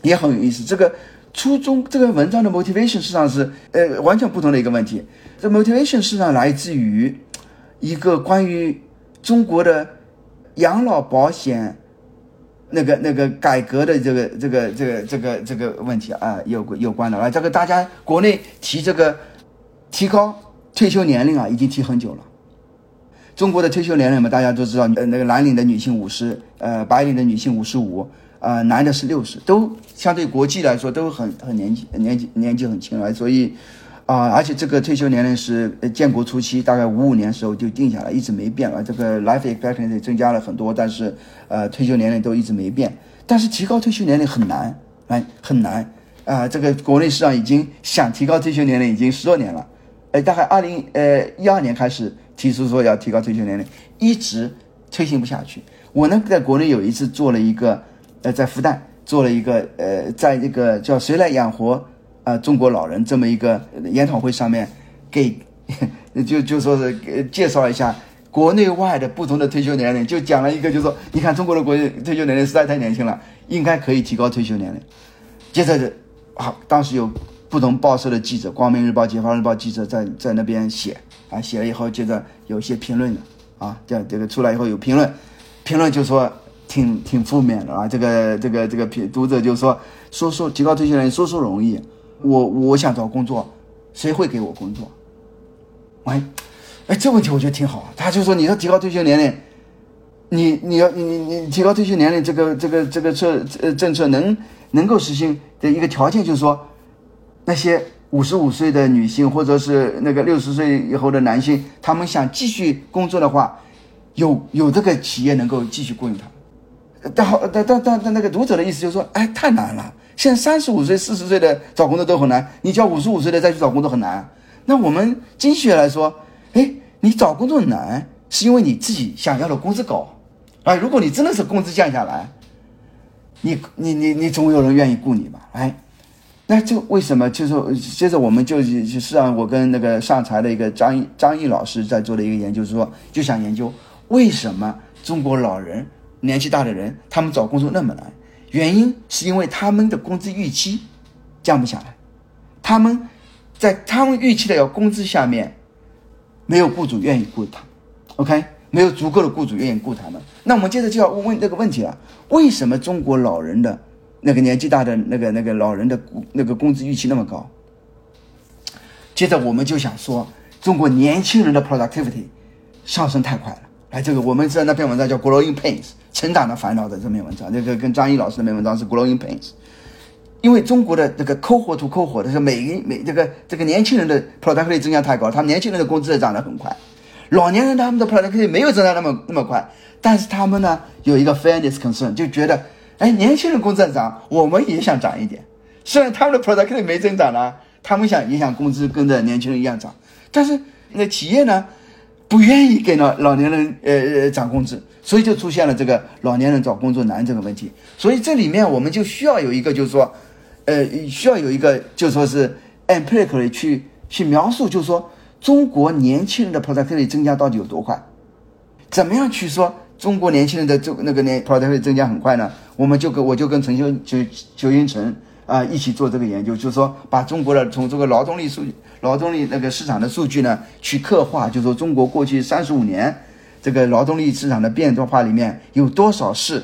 也很有意思。这个初中这个文章的 motivation 实际上是呃完全不同的一个问题。这 motivation 实际上来自于一个关于中国的养老保险那个那个改革的这个这个这个这个这个问题啊有有关的啊，这个大家国内提这个提高退休年龄啊，已经提很久了。中国的退休年龄嘛，大家都知道，呃，那个蓝领的女性五十，呃，白领的女性五十五，呃，男的是六十，都相对国际来说都很很年纪年纪年纪很轻了，所以。啊，而且这个退休年龄是建国初期大概五五年时候就定下来，一直没变啊。这个 life expectancy 增加了很多，但是呃退休年龄都一直没变。但是提高退休年龄很难，哎，很难啊。这个国内市场已经想提高退休年龄已经十多年了，呃，大概二零呃一二年开始提出说要提高退休年龄，一直推行不下去。我呢在国内有一次做了一个，呃，在复旦做了一个，呃，在这个叫谁来养活。啊，中国老人这么一个研讨会上面，给 [LAUGHS] 就就说是介绍一下国内外的不同的退休年龄，就讲了一个，就说你看中国的国退休年龄实在太年轻了，应该可以提高退休年龄。接着，好，当时有不同报社的记者，光明日报、解放日报记者在在那边写啊，写了以后，接着有些评论的啊，这这个出来以后有评论，评论就说挺挺负面的啊，这个这个这个评读者就说说说提高退休年龄说说容易。我我想找工作，谁会给我工作？哎，哎，这问题我觉得挺好。他就说，你要提高退休年龄，你你要你你你提高退休年龄，这个这个这个策呃政策能能够实行的一个条件就是说，那些五十五岁的女性或者是那个六十岁以后的男性，他们想继续工作的话，有有这个企业能够继续雇佣他。但好，但但但但那个读者的意思就是说，哎，太难了。现在三十五岁、四十岁的找工作都很难，你叫五十五岁的再去找工作很难。那我们经济学来说，哎，你找工作难，是因为你自己想要的工资高，啊，如果你真的是工资降下来，你你你你总有人愿意雇你吧？哎，那这为什么？就是接着我们就实际上我跟那个上财的一个张张毅老师在做的一个研究，说就想研究为什么中国老人年纪大的人他们找工作那么难。原因是因为他们的工资预期降不下来，他们在他们预期的要工资下面，没有雇主愿意雇他，OK，没有足够的雇主愿意雇他们。那我们接着就要问问这个问题了：为什么中国老人的那个年纪大的那个那个老人的那个工资预期那么高？接着我们就想说，中国年轻人的 productivity 上升太快了。哎，这个我们知道那篇文章叫《Growing Pains》。成长的烦恼的这篇文章，那个跟张毅老师那篇文章是 Growing Pains，因为中国的这个抠火图抠火的是每每这个这个年轻人的 productivity 增加太高，他们年轻人的工资也涨得很快，老年人他们的 productivity 没有增长那么那么快，但是他们呢有一个 fairness concern，就觉得哎年轻人工资在涨，我们也想涨一点，虽然他们的 productivity 没增长呢，他们想也想工资跟着年轻人一样涨，但是那企业呢不愿意给老老年人呃呃涨工资。所以就出现了这个老年人找工作难这个问题，所以这里面我们就需要有一个，就是说，呃，需要有一个，就说是 empirically 去去描述，就是说中国年轻人的 productivity 增加到底有多快？怎么样去说中国年轻人的这那个年 productivity 增加很快呢？我们就跟我就跟陈修就邱英成啊一起做这个研究，就是说把中国的从这个劳动力数据、劳动力那个市场的数据呢去刻画，就是说中国过去三十五年。这个劳动力市场的变化里面有多少是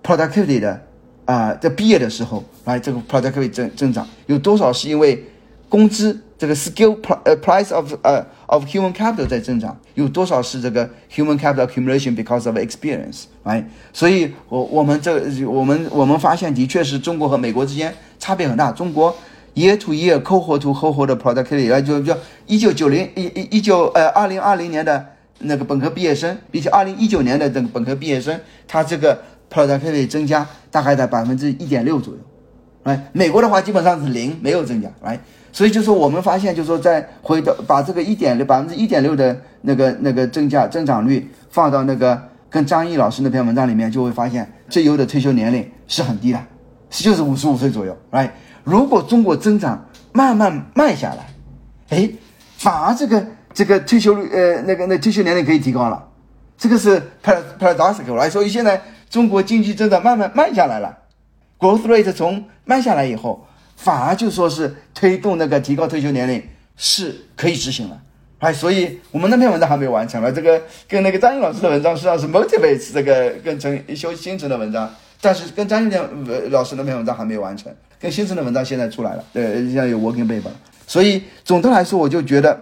productivity 的啊？在毕业的时候，来这个 productivity 增增长有多少是因为工资这个 skill 呃 price of 呃 of human capital 在增长？有多少是这个 human capital accumulation because of experience，right？，所以我我们这我们我们发现的确是中国和美国之间差别很大。中国 year to year cohort to cohort 的 productivity 来就就一九九零一一一九呃二零二零年的。那个本科毕业生，比起二零一九年的这个本科毕业生，他这个 productivity 增加大概在百分之一点六左右，哎，美国的话基本上是零，没有增加，来，所以就说我们发现，就是说在回到把这个一点六百分之一点六的那个那个增加增长率放到那个跟张毅老师那篇文章里面，就会发现最优的退休年龄是很低的，就是五十五岁左右，来，如果中国增长慢慢慢下来，哎，反而这个。这个退休率，呃，那个那退休年龄可以提高了，这个是 paradoxical 来，所以现在中国经济增长慢慢慢下来了，growth rate 从慢下来以后，反而就说是推动那个提高退休年龄是可以执行了，哎，所以我们那篇文章还没有完成了。这个跟那个张英老师的文章实际上是 motivates 这个跟陈修新城的文章，但是跟张英老师那篇文章还没有完成，跟星辰的文章现在出来了，对，现在有 working paper。所以总的来说，我就觉得，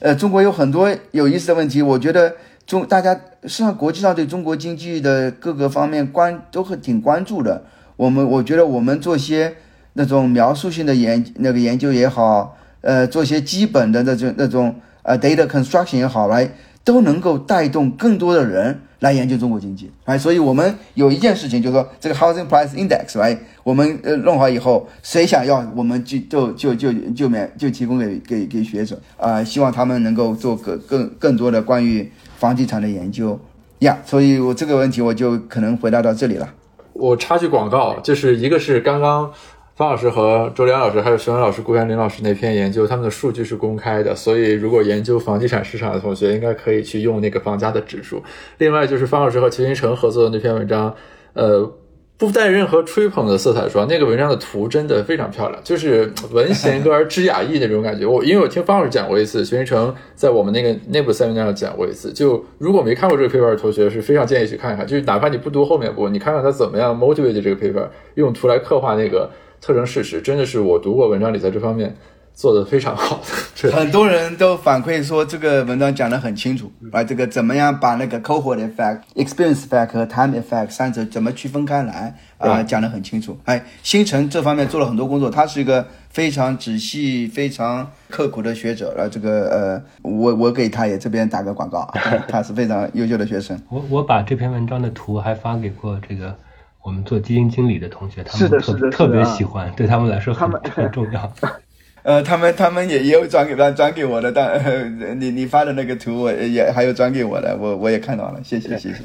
呃，中国有很多有意思的问题。我觉得中大家实际上国际上对中国经济的各个方面关都很挺关注的。我们我觉得我们做些那种描述性的研那个研究也好。呃，做些基本的那种那种呃 data construction 也好，来都能够带动更多的人来研究中国经济，哎，所以我们有一件事情，就是说这个 housing price index，哎我们呃弄好以后，谁想要，我们就就就就就免就提供给给给学者啊，希望他们能够做更更更多的关于房地产的研究呀。所以我这个问题我就可能回答到这里了。我插句广告，就是一个是刚刚。方老师和周良老师，还有徐文老师、顾元林老师那篇研究，他们的数据是公开的，所以如果研究房地产市场的同学，应该可以去用那个房价的指数。另外就是方老师和齐新成合作的那篇文章，呃，不带任何吹捧的色彩，说那个文章的图真的非常漂亮，就是文贤 [LAUGHS] 歌而知雅意那种感觉。我因为我听方老师讲过一次，徐云成在我们那个内部 seminar 上讲过一次，就如果没看过这个 paper 的同学，是非常建议去看一看，就是哪怕你不读后面部，你看看他怎么样 motivate 这个 paper，用图来刻画那个。特征事实真的是我读过文章里在这方面做的非常好的，很多人都反馈说这个文章讲得很清楚，啊，这个怎么样把那个 cohort effect、experience effect 和 time effect 三者怎么区分开来啊，讲得很清楚。哎，星辰这方面做了很多工作，他是一个非常仔细、非常刻苦的学者。啊，这个呃，我我给他也这边打个广告，他是非常优秀的学生。[LAUGHS] 我我把这篇文章的图还发给过这个。我们做基金经理的同学，他们特特别喜欢，对他们来说很很重要。[LAUGHS] 呃，他们他们也也有转给他转给我的，但你你发的那个图，我也还有转给我的，我我也看到了，谢谢谢谢。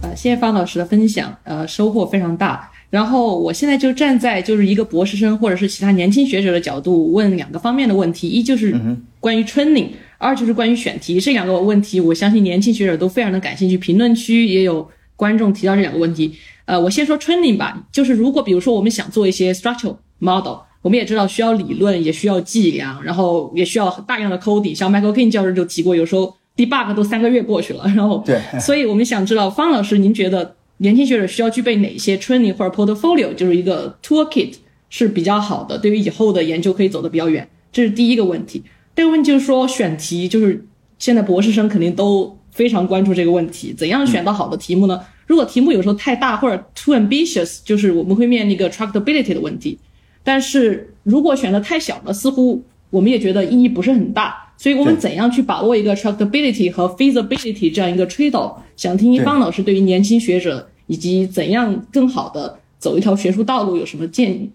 呃，谢谢方老师的分享，呃，收获非常大。然后我现在就站在就是一个博士生或者是其他年轻学者的角度问两个方面的问题，一就是关于 training。二就是关于选题这两个问题，我相信年轻学者都非常的感兴趣。评论区也有观众提到这两个问题。呃，我先说 training 吧，就是如果比如说我们想做一些 structural model，我们也知道需要理论，也需要计量，然后也需要大量的 coding。像 Michael King 教授就提过，有时候 debug 都三个月过去了。然后，对，所以我们想知道方老师，您觉得年轻学者需要具备哪些 training 或者 portfolio，就是一个 toolkit 是比较好的，对于以后的研究可以走得比较远？这是第一个问题。第二个问题就是说，选题就是现在博士生肯定都非常关注这个问题，怎样选到好的题目呢？如果题目有时候太大或者 too ambitious，就是我们会面临一个 tractability 的问题。但是如果选的太小了，似乎我们也觉得意义不是很大。所以我们怎样去把握一个 tractability 和 feasibility 这样一个 trade off？想听一方老师对于年轻学者以及怎样更好的走一条学术道路有什么建议？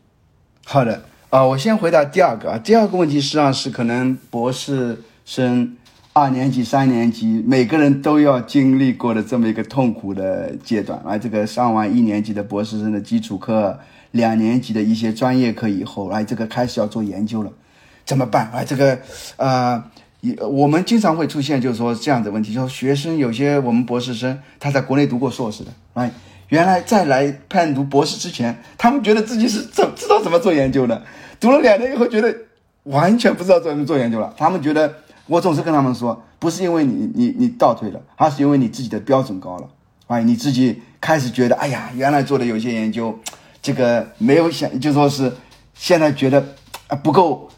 好的。啊，我先回答第二个啊。第二个问题实际上是可能博士生二年级、三年级每个人都要经历过的这么一个痛苦的阶段啊。这个上完一年级的博士生的基础课，两年级的一些专业课以后，哎，这个开始要做研究了，怎么办啊？这个呃，我们经常会出现就是说这样的问题，就是学生有些我们博士生他在国内读过硕士的，哎。原来在来判读博士之前，他们觉得自己是怎知道怎么做研究的，读了两年以后觉得完全不知道怎么做研究了。他们觉得，我总是跟他们说，不是因为你你你倒退了，而是因为你自己的标准高了，哎，你自己开始觉得，哎呀，原来做的有些研究，这个没有想，就说是现在觉得啊不够。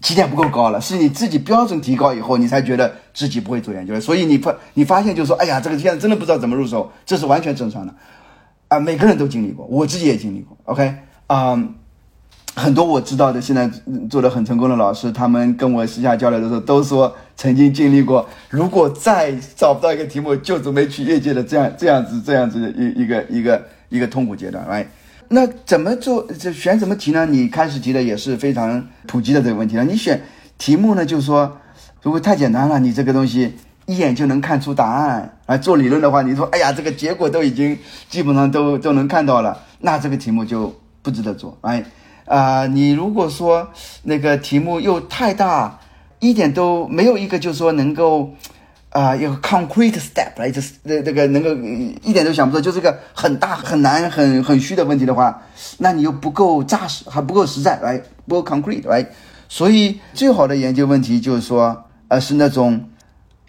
起点不够高了，是你自己标准提高以后，你才觉得自己不会做研究了。所以你发你发现就是说，哎呀，这个现在真的不知道怎么入手，这是完全正常的，啊，每个人都经历过，我自己也经历过。OK，啊，很多我知道的现在做的很成功的老师，他们跟我私下交流的时候都说，曾经经历过，如果再找不到一个题目，就准备去业界的这样这样子这样子一一个一个一个痛苦阶段哎那怎么做？这选什么题呢？你开始提的也是非常普及的这个问题了。你选题目呢，就是说，如果太简单了，你这个东西一眼就能看出答案。啊，做理论的话，你说，哎呀，这个结果都已经基本上都都能看到了，那这个题目就不值得做。哎，啊，你如果说那个题目又太大，一点都没有一个，就是说能够。啊，有 concrete step 来，这是这这个能够一点都想不到，就是个很大很难很很虚的问题的话，那你又不够扎实，还不够实在，来不够 concrete，来，所以最好的研究问题就是说，呃，是那种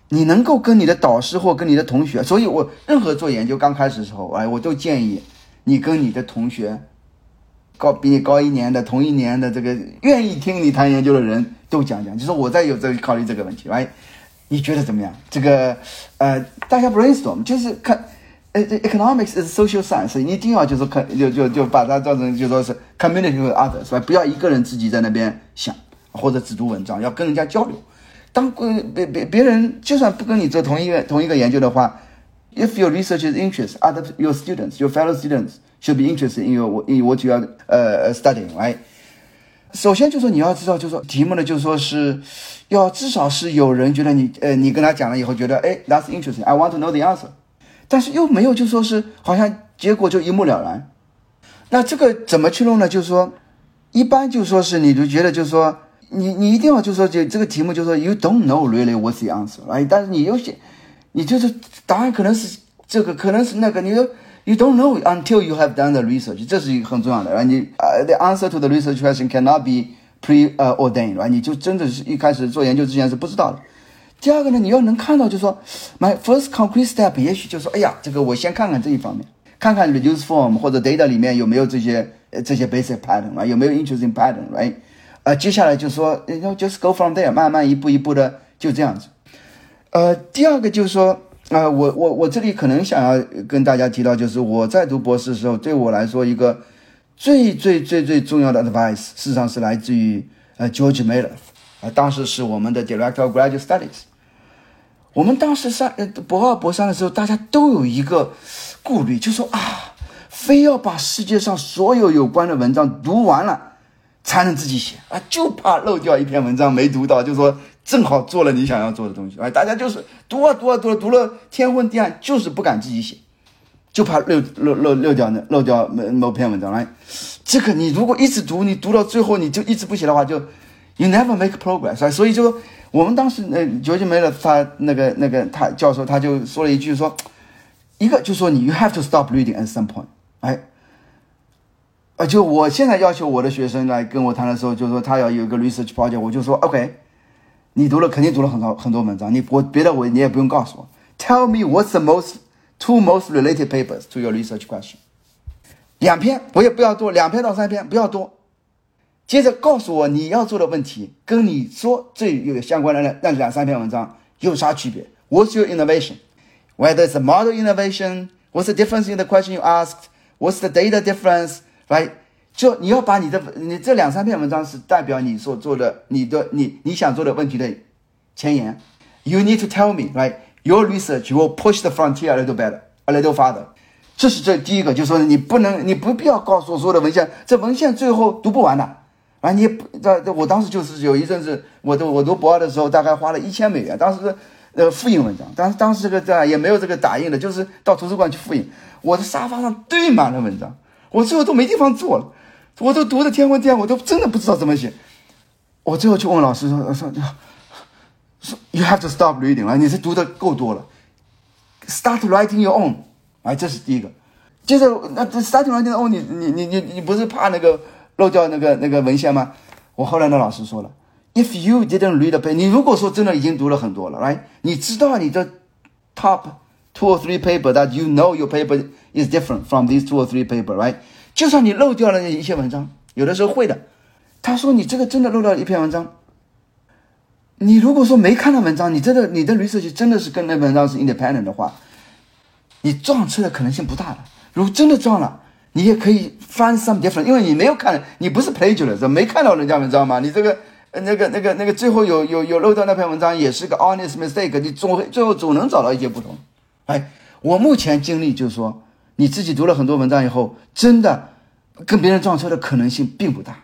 你能够跟你的导师或跟你的同学，所以我任何做研究刚开始的时候，哎，我都建议你跟你的同学。高比你高一年的同一年的这个愿意听你谈研究的人都讲讲，就是我在有在考虑这个问题，哎，你觉得怎么样？这个呃，大家 brainstorm 就是看，呃，economics is social science，你一定要就是看就就就把它当成就说是 community with others，是吧？不要一个人自己在那边想或者只读文章，要跟人家交流。当别别别人就算不跟你做同一个同一个研究的话，if your research is interest other your students your fellow students。should be interested in your in what you are 呃 studying，right？首先就说你要知道，就说题目呢，就说是要至少是有人觉得你呃，你跟他讲了以后觉得哎，that's interesting，I want to know the answer，但是又没有就说是好像结果就一目了然。那这个怎么去弄呢？就是说，一般就说是你就觉得就是说你你一定要就说这这个题目就说 you don't know really what's the answer，哎，但是你又写，你就是答案可能是这个，可能是那个，你说。You don't know until you have done the research，这是一个很重要的。然后你呃，the answer to the research question cannot be pre 呃 ordained，right？你就真的是一开始做研究之前是不知道的。第二个呢，你要能看到，就说，my first concrete step，也许就是说，哎呀，这个我先看看这一方面，看看 reduce form 或者 data 里面有没有这些呃这些 basic pattern，啊有没有 interesting pattern，right？呃，接下来就说，然后 just go from there，慢慢一步一步的就这样子。呃，第二个就是说。啊，我我我这里可能想要跟大家提到，就是我在读博士的时候，对我来说一个最最最最重要的 advice，事实上是来自于呃 George Miller，啊，当时是我们的 Director of Graduate Studies。我们当时上呃博二博三的时候，大家都有一个顾虑，就说啊，非要把世界上所有有关的文章读完了才能自己写啊，就怕漏掉一篇文章没读到，就说。正好做了你想要做的东西，哎，大家就是读啊读啊读，读了天昏地暗，就是不敢自己写，就怕漏漏漏漏掉那漏掉某某篇文章来。这个你如果一直读，你读到最后你就一直不写的话，就 you never make progress。所以就我们当时呃，究竟没了他那个那个他教授他就说了一句说，一个就说你 you have to stop reading at some point。哎，呃，就我现在要求我的学生来跟我谈的时候，就说他要有一个 research project，我就说 OK。你读了肯定读了很多很多文章，你我别的我你也不用告诉我。Tell me what's the most two most related papers to your research question？两篇，我也不要多，两篇到三篇不要多。接着告诉我你要做的问题跟你说最有相关的那那两三篇文章有啥区别？What's your innovation? Whether it's a model innovation? What's the difference in the question you asked? What's the data difference? Right? 就你要把你的你这两三篇文章是代表你所做的你的你你想做的问题的前沿。You need to tell me, right? Your research will push the frontier a little better, a little farther. 这是这第一个，就是说你不能，你不必要告诉我所有的文献，这文献最后读不完的。啊，你这这我当时就是有一阵子，我读我读博二的时候，大概花了一千美元，当时呃复印文章，当当时这个这也没有这个打印的，就是到图书馆去复印。我的沙发上堆满了文章，我最后都没地方坐了。我都读的天昏地暗，我都真的不知道怎么写。我最后去问老师说：“说说，you have to stop reading 了，你是读的够多了，start writing your own。”哎，这是第一个。接着，那 start writing your own，你你你你你不是怕那个漏掉那个那个文献吗？我后来那老师说了：“If you didn't read the paper，你如果说真的已经读了很多了，right？你知道你的 top two or three paper that you know your paper is different from these two or three paper，right？” 就算你漏掉了一些文章，有的时候会的。他说你这个真的漏掉了一篇文章，你如果说没看到文章，你真的你的 research 真的是跟那文章是 independent 的话，你撞车的可能性不大了。如果真的撞了，你也可以 find some different，因为你没有看，你不是 plagiarism，没看到人家文章嘛。你这个那个那个那个最后有有有漏掉那篇文章，也是个 honest mistake，你总会最后总能找到一些不同。哎，我目前经历就是说。你自己读了很多文章以后，真的跟别人撞车的可能性并不大。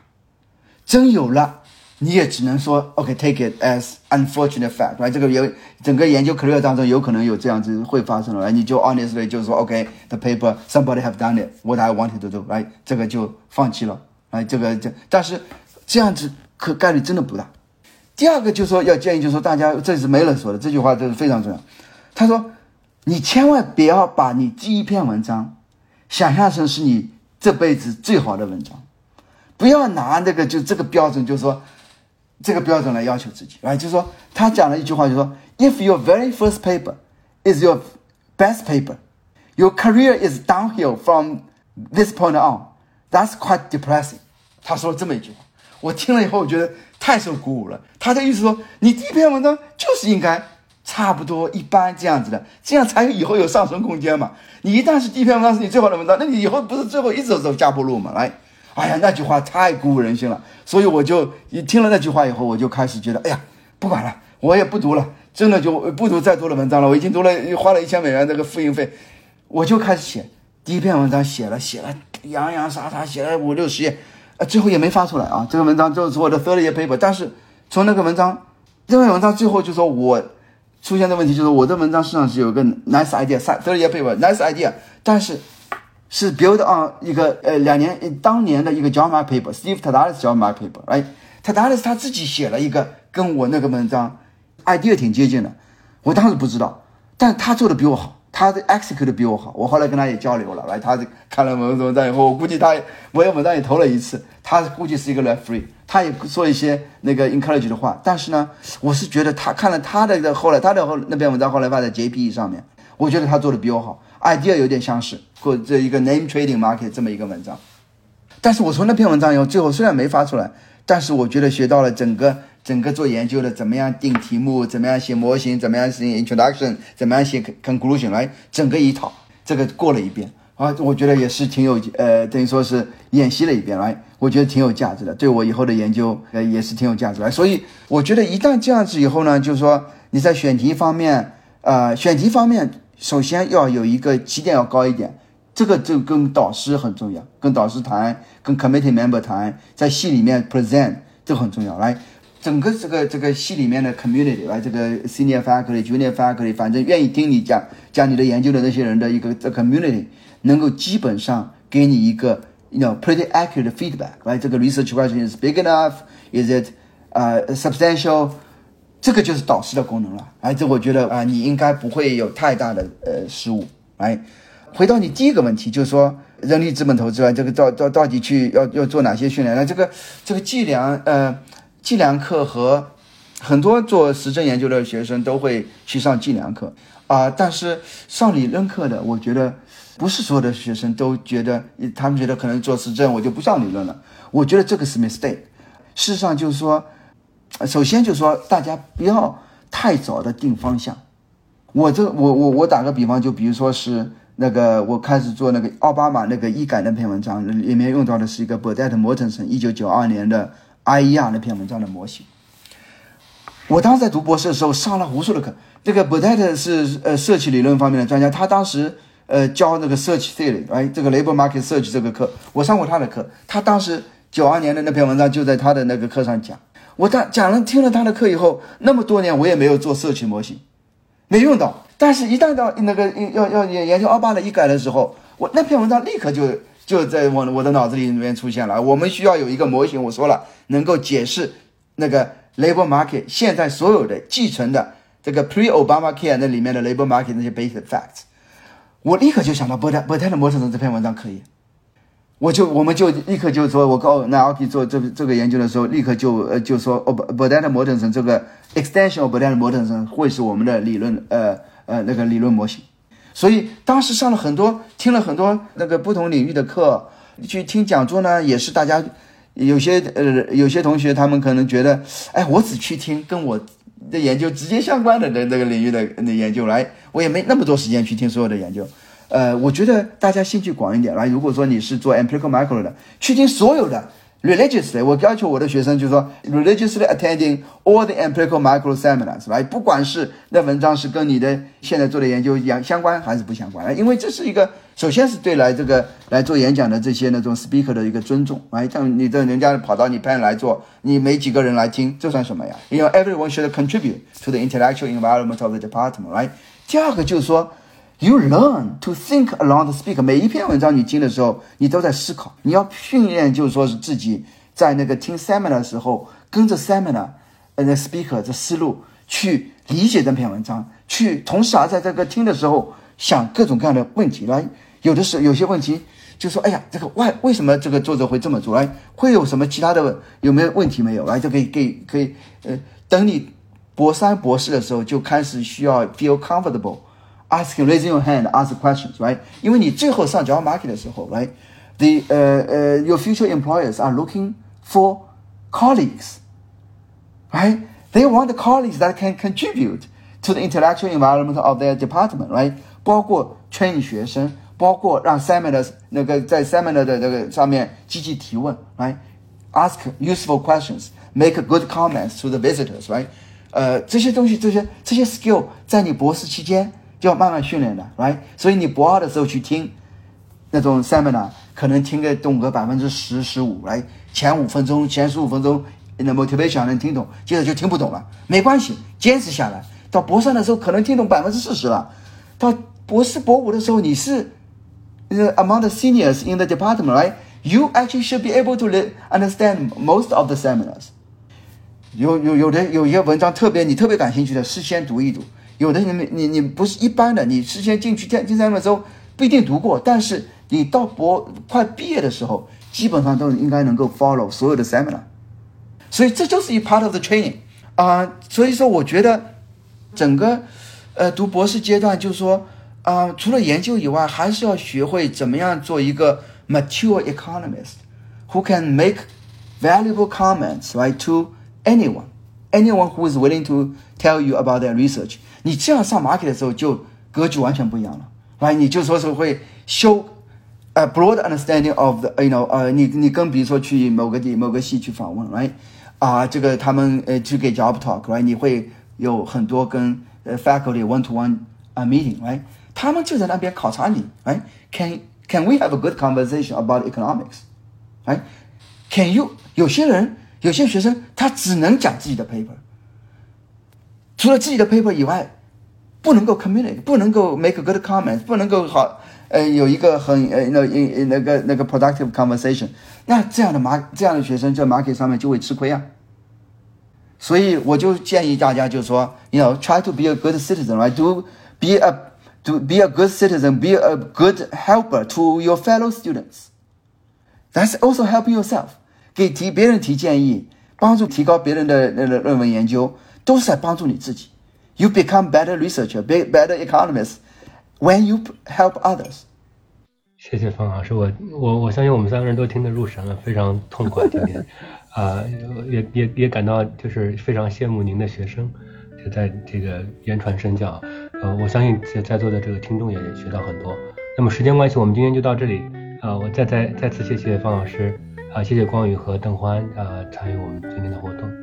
真有了，你也只能说 OK，take it as unfortunate fact，哎这个有整个研究 career 当中有可能有这样子会发生了，哎你就 honestly 就是说 OK，the paper somebody have done it，what I wanted to do，来这个就放弃了，哎这个这但是这样子可概率真的不大。第二个就是说要建议就是说大家这是没人说的这句话这是非常重要，他说。你千万不要把你第一篇文章想象成是你这辈子最好的文章，不要拿那个就这个标准，就是说这个标准来要求自己，来就是说他讲了一句话，就是说，If your very first paper is your best paper, your career is downhill from this point on. That's quite depressing. 他说这么一句话，我听了以后，我觉得太受鼓舞了。他的意思说，你第一篇文章就是应该差不多一般这样子的，这样才有以后有上升空间嘛。你一旦是第一篇文章是你最好的文章，那你以后不是最后一直走下坡路嘛？来，哎呀，那句话太鼓舞人心了。所以我就一听了那句话以后，我就开始觉得，哎呀，不管了，我也不读了，真的就不读再多的文章了。我已经读了，花了一千美元这个复印费，我就开始写第一篇文章，写了写了洋洋洒洒写了五六十页，呃，最后也没发出来啊。这个文章就是我的 thirty paper，但是从那个文章，这篇文章最后就说我出现的问题就是我的文章实际上是有个 nice idea，third year paper，nice idea，但是。是 build on 一个呃两年当年的一个 j o h n m a r paper，Steve Tadalis j o h n m a r paper，哎，Tadalis 他自己写了一个跟我那个文章 idea 挺接近的，我当时不知道，但他做的比我好，他的 execute 比我好，我后来跟他也交流了，来，他看了我的文章以后，我估计他我也文章也投了一次，他估计是一个 referee，他也说一些那个 encourage 的话，但是呢，我是觉得他看了他的后来他的后那篇文章后来发在 JPE 上面，我觉得他做的比我好。idea 有点相似，或这一个 name trading market 这么一个文章，但是我从那篇文章以后，最后虽然没发出来，但是我觉得学到了整个整个做研究的怎么样定题目，怎么样写模型，怎么样写 introduction，怎么样写 conclusion，来整个一套这个过了一遍啊，我觉得也是挺有呃，等于说是演习了一遍来，我觉得挺有价值的，对我以后的研究呃也是挺有价值的，所以我觉得一旦这样子以后呢，就是说你在选题方面，呃，选题方面。首先要有一个起点要高一点，这个就跟导师很重要，跟导师谈，跟 committee member 谈，在系里面 present 这很重要。来，整个这个这个系里面的 community，来这个 senior faculty、junior faculty，反正愿意听你讲讲你的研究的那些人的一个 community，能够基本上给你一个 you know pretty accurate feedback。right 这个 research question is big enough？Is it 呃 substantial？这个就是导师的功能了，哎，这我觉得啊，你应该不会有太大的呃失误。哎，回到你第一个问题，就是说人力资本投资啊，这个到到到底去要要做哪些训练？那这个这个计量呃计量课和很多做实证研究的学生都会去上计量课啊，但是上理论课的，我觉得不是所有的学生都觉得，他们觉得可能做实证我就不上理论了。我觉得这个是 mistake。事实上就是说。首先就是说大家不要太早的定方向。我这我我我打个比方，就比如说是那个我开始做那个奥巴马那个医改那篇文章，里面用到的是一个 b u r d e t t 磨成成一九九二年的 IER 那篇文章的模型。我当时在读博士的时候上了无数的课。这个 Burdett 是呃社区理论方面的专家，他当时呃教那个 Search Theory，哎，这个 Labor Market Search 这个课，我上过他的课。他当时九二年的那篇文章就在他的那个课上讲。我当讲了听了他的课以后，那么多年我也没有做社区模型，没用到。但是，一旦到那个要要研研究奥巴马医改的时候，我那篇文章立刻就就在我我的脑子里面出现了。我们需要有一个模型，我说了能够解释那个 labor market 现在所有的继承的这个 pre Obama care 那里面的 labor market 那些 basic facts。我立刻就想到波特波特的模型这篇文章可以。我就我们就立刻就说，我告那 o k 做这这个研究的时候，立刻就呃就说，哦不不，data modern 这个 extension of data modern 会是我们的理论呃呃那个理论模型。所以当时上了很多，听了很多那个不同领域的课，去听讲座呢，也是大家有些呃有些同学他们可能觉得，哎，我只去听跟我的研究直接相关的那那个领域的那研究来，我也没那么多时间去听所有的研究。呃，我觉得大家兴趣广一点来。如果说你是做 empirical micro 的，去听所有的 religiously，我要求我的学生就是说 religiously attending all the empirical micro seminars，来，不管是那文章是跟你的现在做的研究相相关还是不相关，因为这是一个首先是对来这个来做演讲的这些那种 speaker 的一个尊重，来，像你这人家跑到你 panel 来做，你没几个人来听，这算什么呀？因为 everyone should contribute to the intellectual environment of the department，right？。第二个就是说。You learn to think along the speaker。每一篇文章你听的时候，你都在思考。你要训练，就是说是自己在那个听 seminar 的时候，跟着 seminar，呃，那 speaker 的思路去理解这篇文章，去同时啊，在这个听的时候想各种各样的问题来。有的时候有些问题就说，哎呀，这个为为什么这个作者会这么做？来，会有什么其他的有没有问题没有？来，就可以给可以，呃，等你博三博士的时候就开始需要 feel comfortable asking raising your hand ask questions，right？因为你最后上 job market 的时候，right？The 呃呃 your future employers are looking for colleagues。right? They want the colleagues that can contribute to the intellectual environment of their department, right? 包括 train 学生，包括让 seminar 那个在 seminar 的这个上面积极提问，right? Ask useful questions, make good comments to the visitors, right? 呃，这些东西，这些这些 skill 在你博士期间 就要慢慢训练的，right？所以你博二的时候去听那种 seminar，可能听个懂个百分之十十五，来前五分钟、前十五分钟那 motivation 能听懂，接着就听不懂了，没关系，坚持下来，到博三的时候可能听懂百分之四十了，到博四、博五的时候你是 among the seniors in the department, right? You actually should be able to understand most of the seminars. 有有有的有一些文章特别你特别感兴趣的，事先读一读。有的你你你不是一般的，你事先进去听听三的时候不一定读过，但是你到博快毕业的时候，基本上都应该能够 follow 所有的 seminar。所以这就是一 part of the training 啊。所以说，我觉得整个呃读博士阶段，就是说啊，除了研究以外，还是要学会怎么样做一个 mature economist who can make valuable comments right to anyone anyone who is willing to tell you about their research。 你这样上 market 的时候，就格局完全不一样了，right？你就说是会 show a broad understanding of the you know 呃，你你跟比如说去某个地某个系去访问，right？啊，这个他们呃去给 job talk，right？你会有很多跟呃 faculty one to one 啊 meeting，right？他们就在那边考察你，right？Can can we have a good conversation about economics？right？Can you 有些人有些学生他只能讲自己的 paper， 除了自己的 paper 以外，不能够 communicate，不能够 make a good comment，不能够好呃有一个很呃那那那个那个 productive conversation。那这样的马这样的学生在 market 上面就会吃亏啊。所以我就建议大家就是说，you know try to be a good citizen, right? Do be a to be a good citizen, be a good helper to your fellow students. That's also helping yourself. 给提别人提建议，帮助提高别人的那个论文研究， 都是在帮助你自己。You become better researcher, be better economist when you help others. 谢谢方老师，我我我相信我们三个人都听得入神了，非常痛快今天，[LAUGHS] 啊，也也也感到就是非常羡慕您的学生，就在这个言传身教，呃，我相信在在座的这个听众也学到很多。那么时间关系，我们今天就到这里，啊，我再再再次谢谢方老师，啊，谢谢光宇和邓欢，啊，参与我们今天的活动。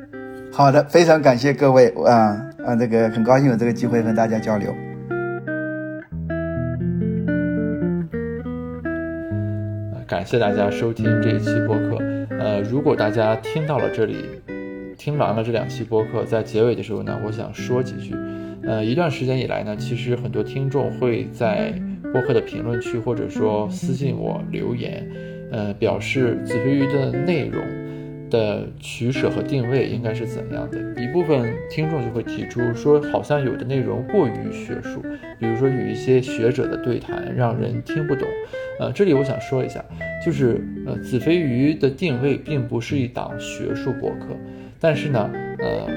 好的，非常感谢各位，啊啊，这个很高兴有这个机会和大家交流。感谢大家收听这一期播客。呃，如果大家听到了这里，听完了这两期播客，在结尾的时候呢，我想说几句。呃，一段时间以来呢，其实很多听众会在播客的评论区或者说私信我留言，呃，表示子非鱼的内容的取舍和定位应该是怎样的。一部分听众就会提出说，好像有的内容过于学术，比如说与一些学者的对谈让人听不懂。呃，这里我想说一下，就是呃，子非鱼的定位并不是一档学术博客，但是呢，呃，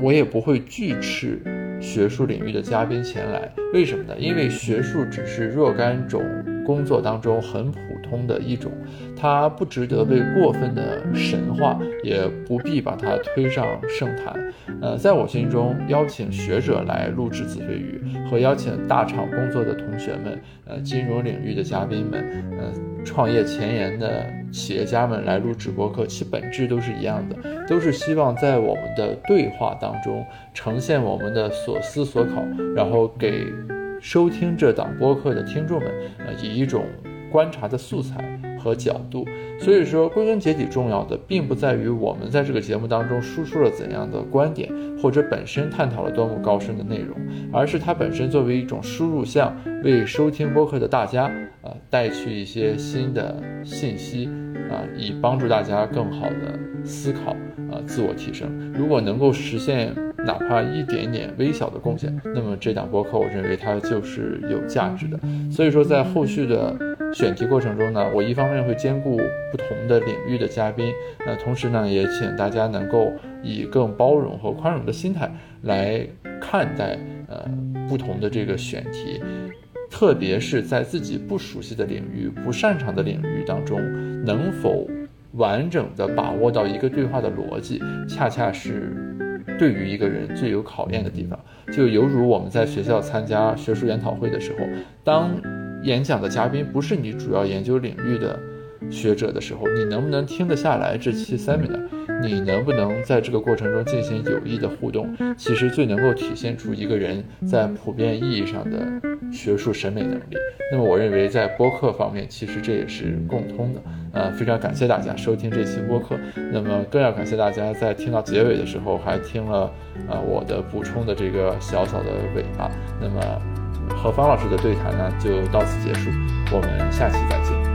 我也不会拒斥学术领域的嘉宾前来。为什么呢？因为学术只是若干种工作当中很普通的一种，它不值得被过分的神化，也不必把它推上圣坛。呃，在我心中，邀请学者来录制子非鱼，和邀请大厂工作的同学们，呃，金融领域的嘉宾们，呃，创业前沿的企业家们来录直播课，其本质都是一样的，都是希望在我们的对话当中呈现我们的所思所考，然后给收听这档播客的听众们，呃，以一种观察的素材和角度。所以说，归根结底，重要的并不在于我们在这个节目当中输出了怎样的观点，或者本身探讨了多么高深的内容，而是它本身作为一种输入项，为收听播客的大家，呃，带去一些新的信息，啊，以帮助大家更好的思考，啊，自我提升。如果能够实现哪怕一点点微小的贡献，那么这档播客，我认为它就是有价值的。所以说，在后续的。选题过程中呢，我一方面会兼顾不同的领域的嘉宾，那同时呢，也请大家能够以更包容和宽容的心态来看待呃不同的这个选题，特别是在自己不熟悉的领域、不擅长的领域当中，能否完整的把握到一个对话的逻辑，恰恰是对于一个人最有考验的地方。就犹如我们在学校参加学术研讨会的时候，当演讲的嘉宾不是你主要研究领域的学者的时候，你能不能听得下来这期 seminar？你能不能在这个过程中进行有益的互动？其实最能够体现出一个人在普遍意义上的学术审美能力。那么，我认为在播客方面，其实这也是共通的。呃，非常感谢大家收听这期播客。那么，更要感谢大家在听到结尾的时候还听了呃我的补充的这个小小的尾巴。那么。和方老师的对谈呢，就到此结束，我们下期再见。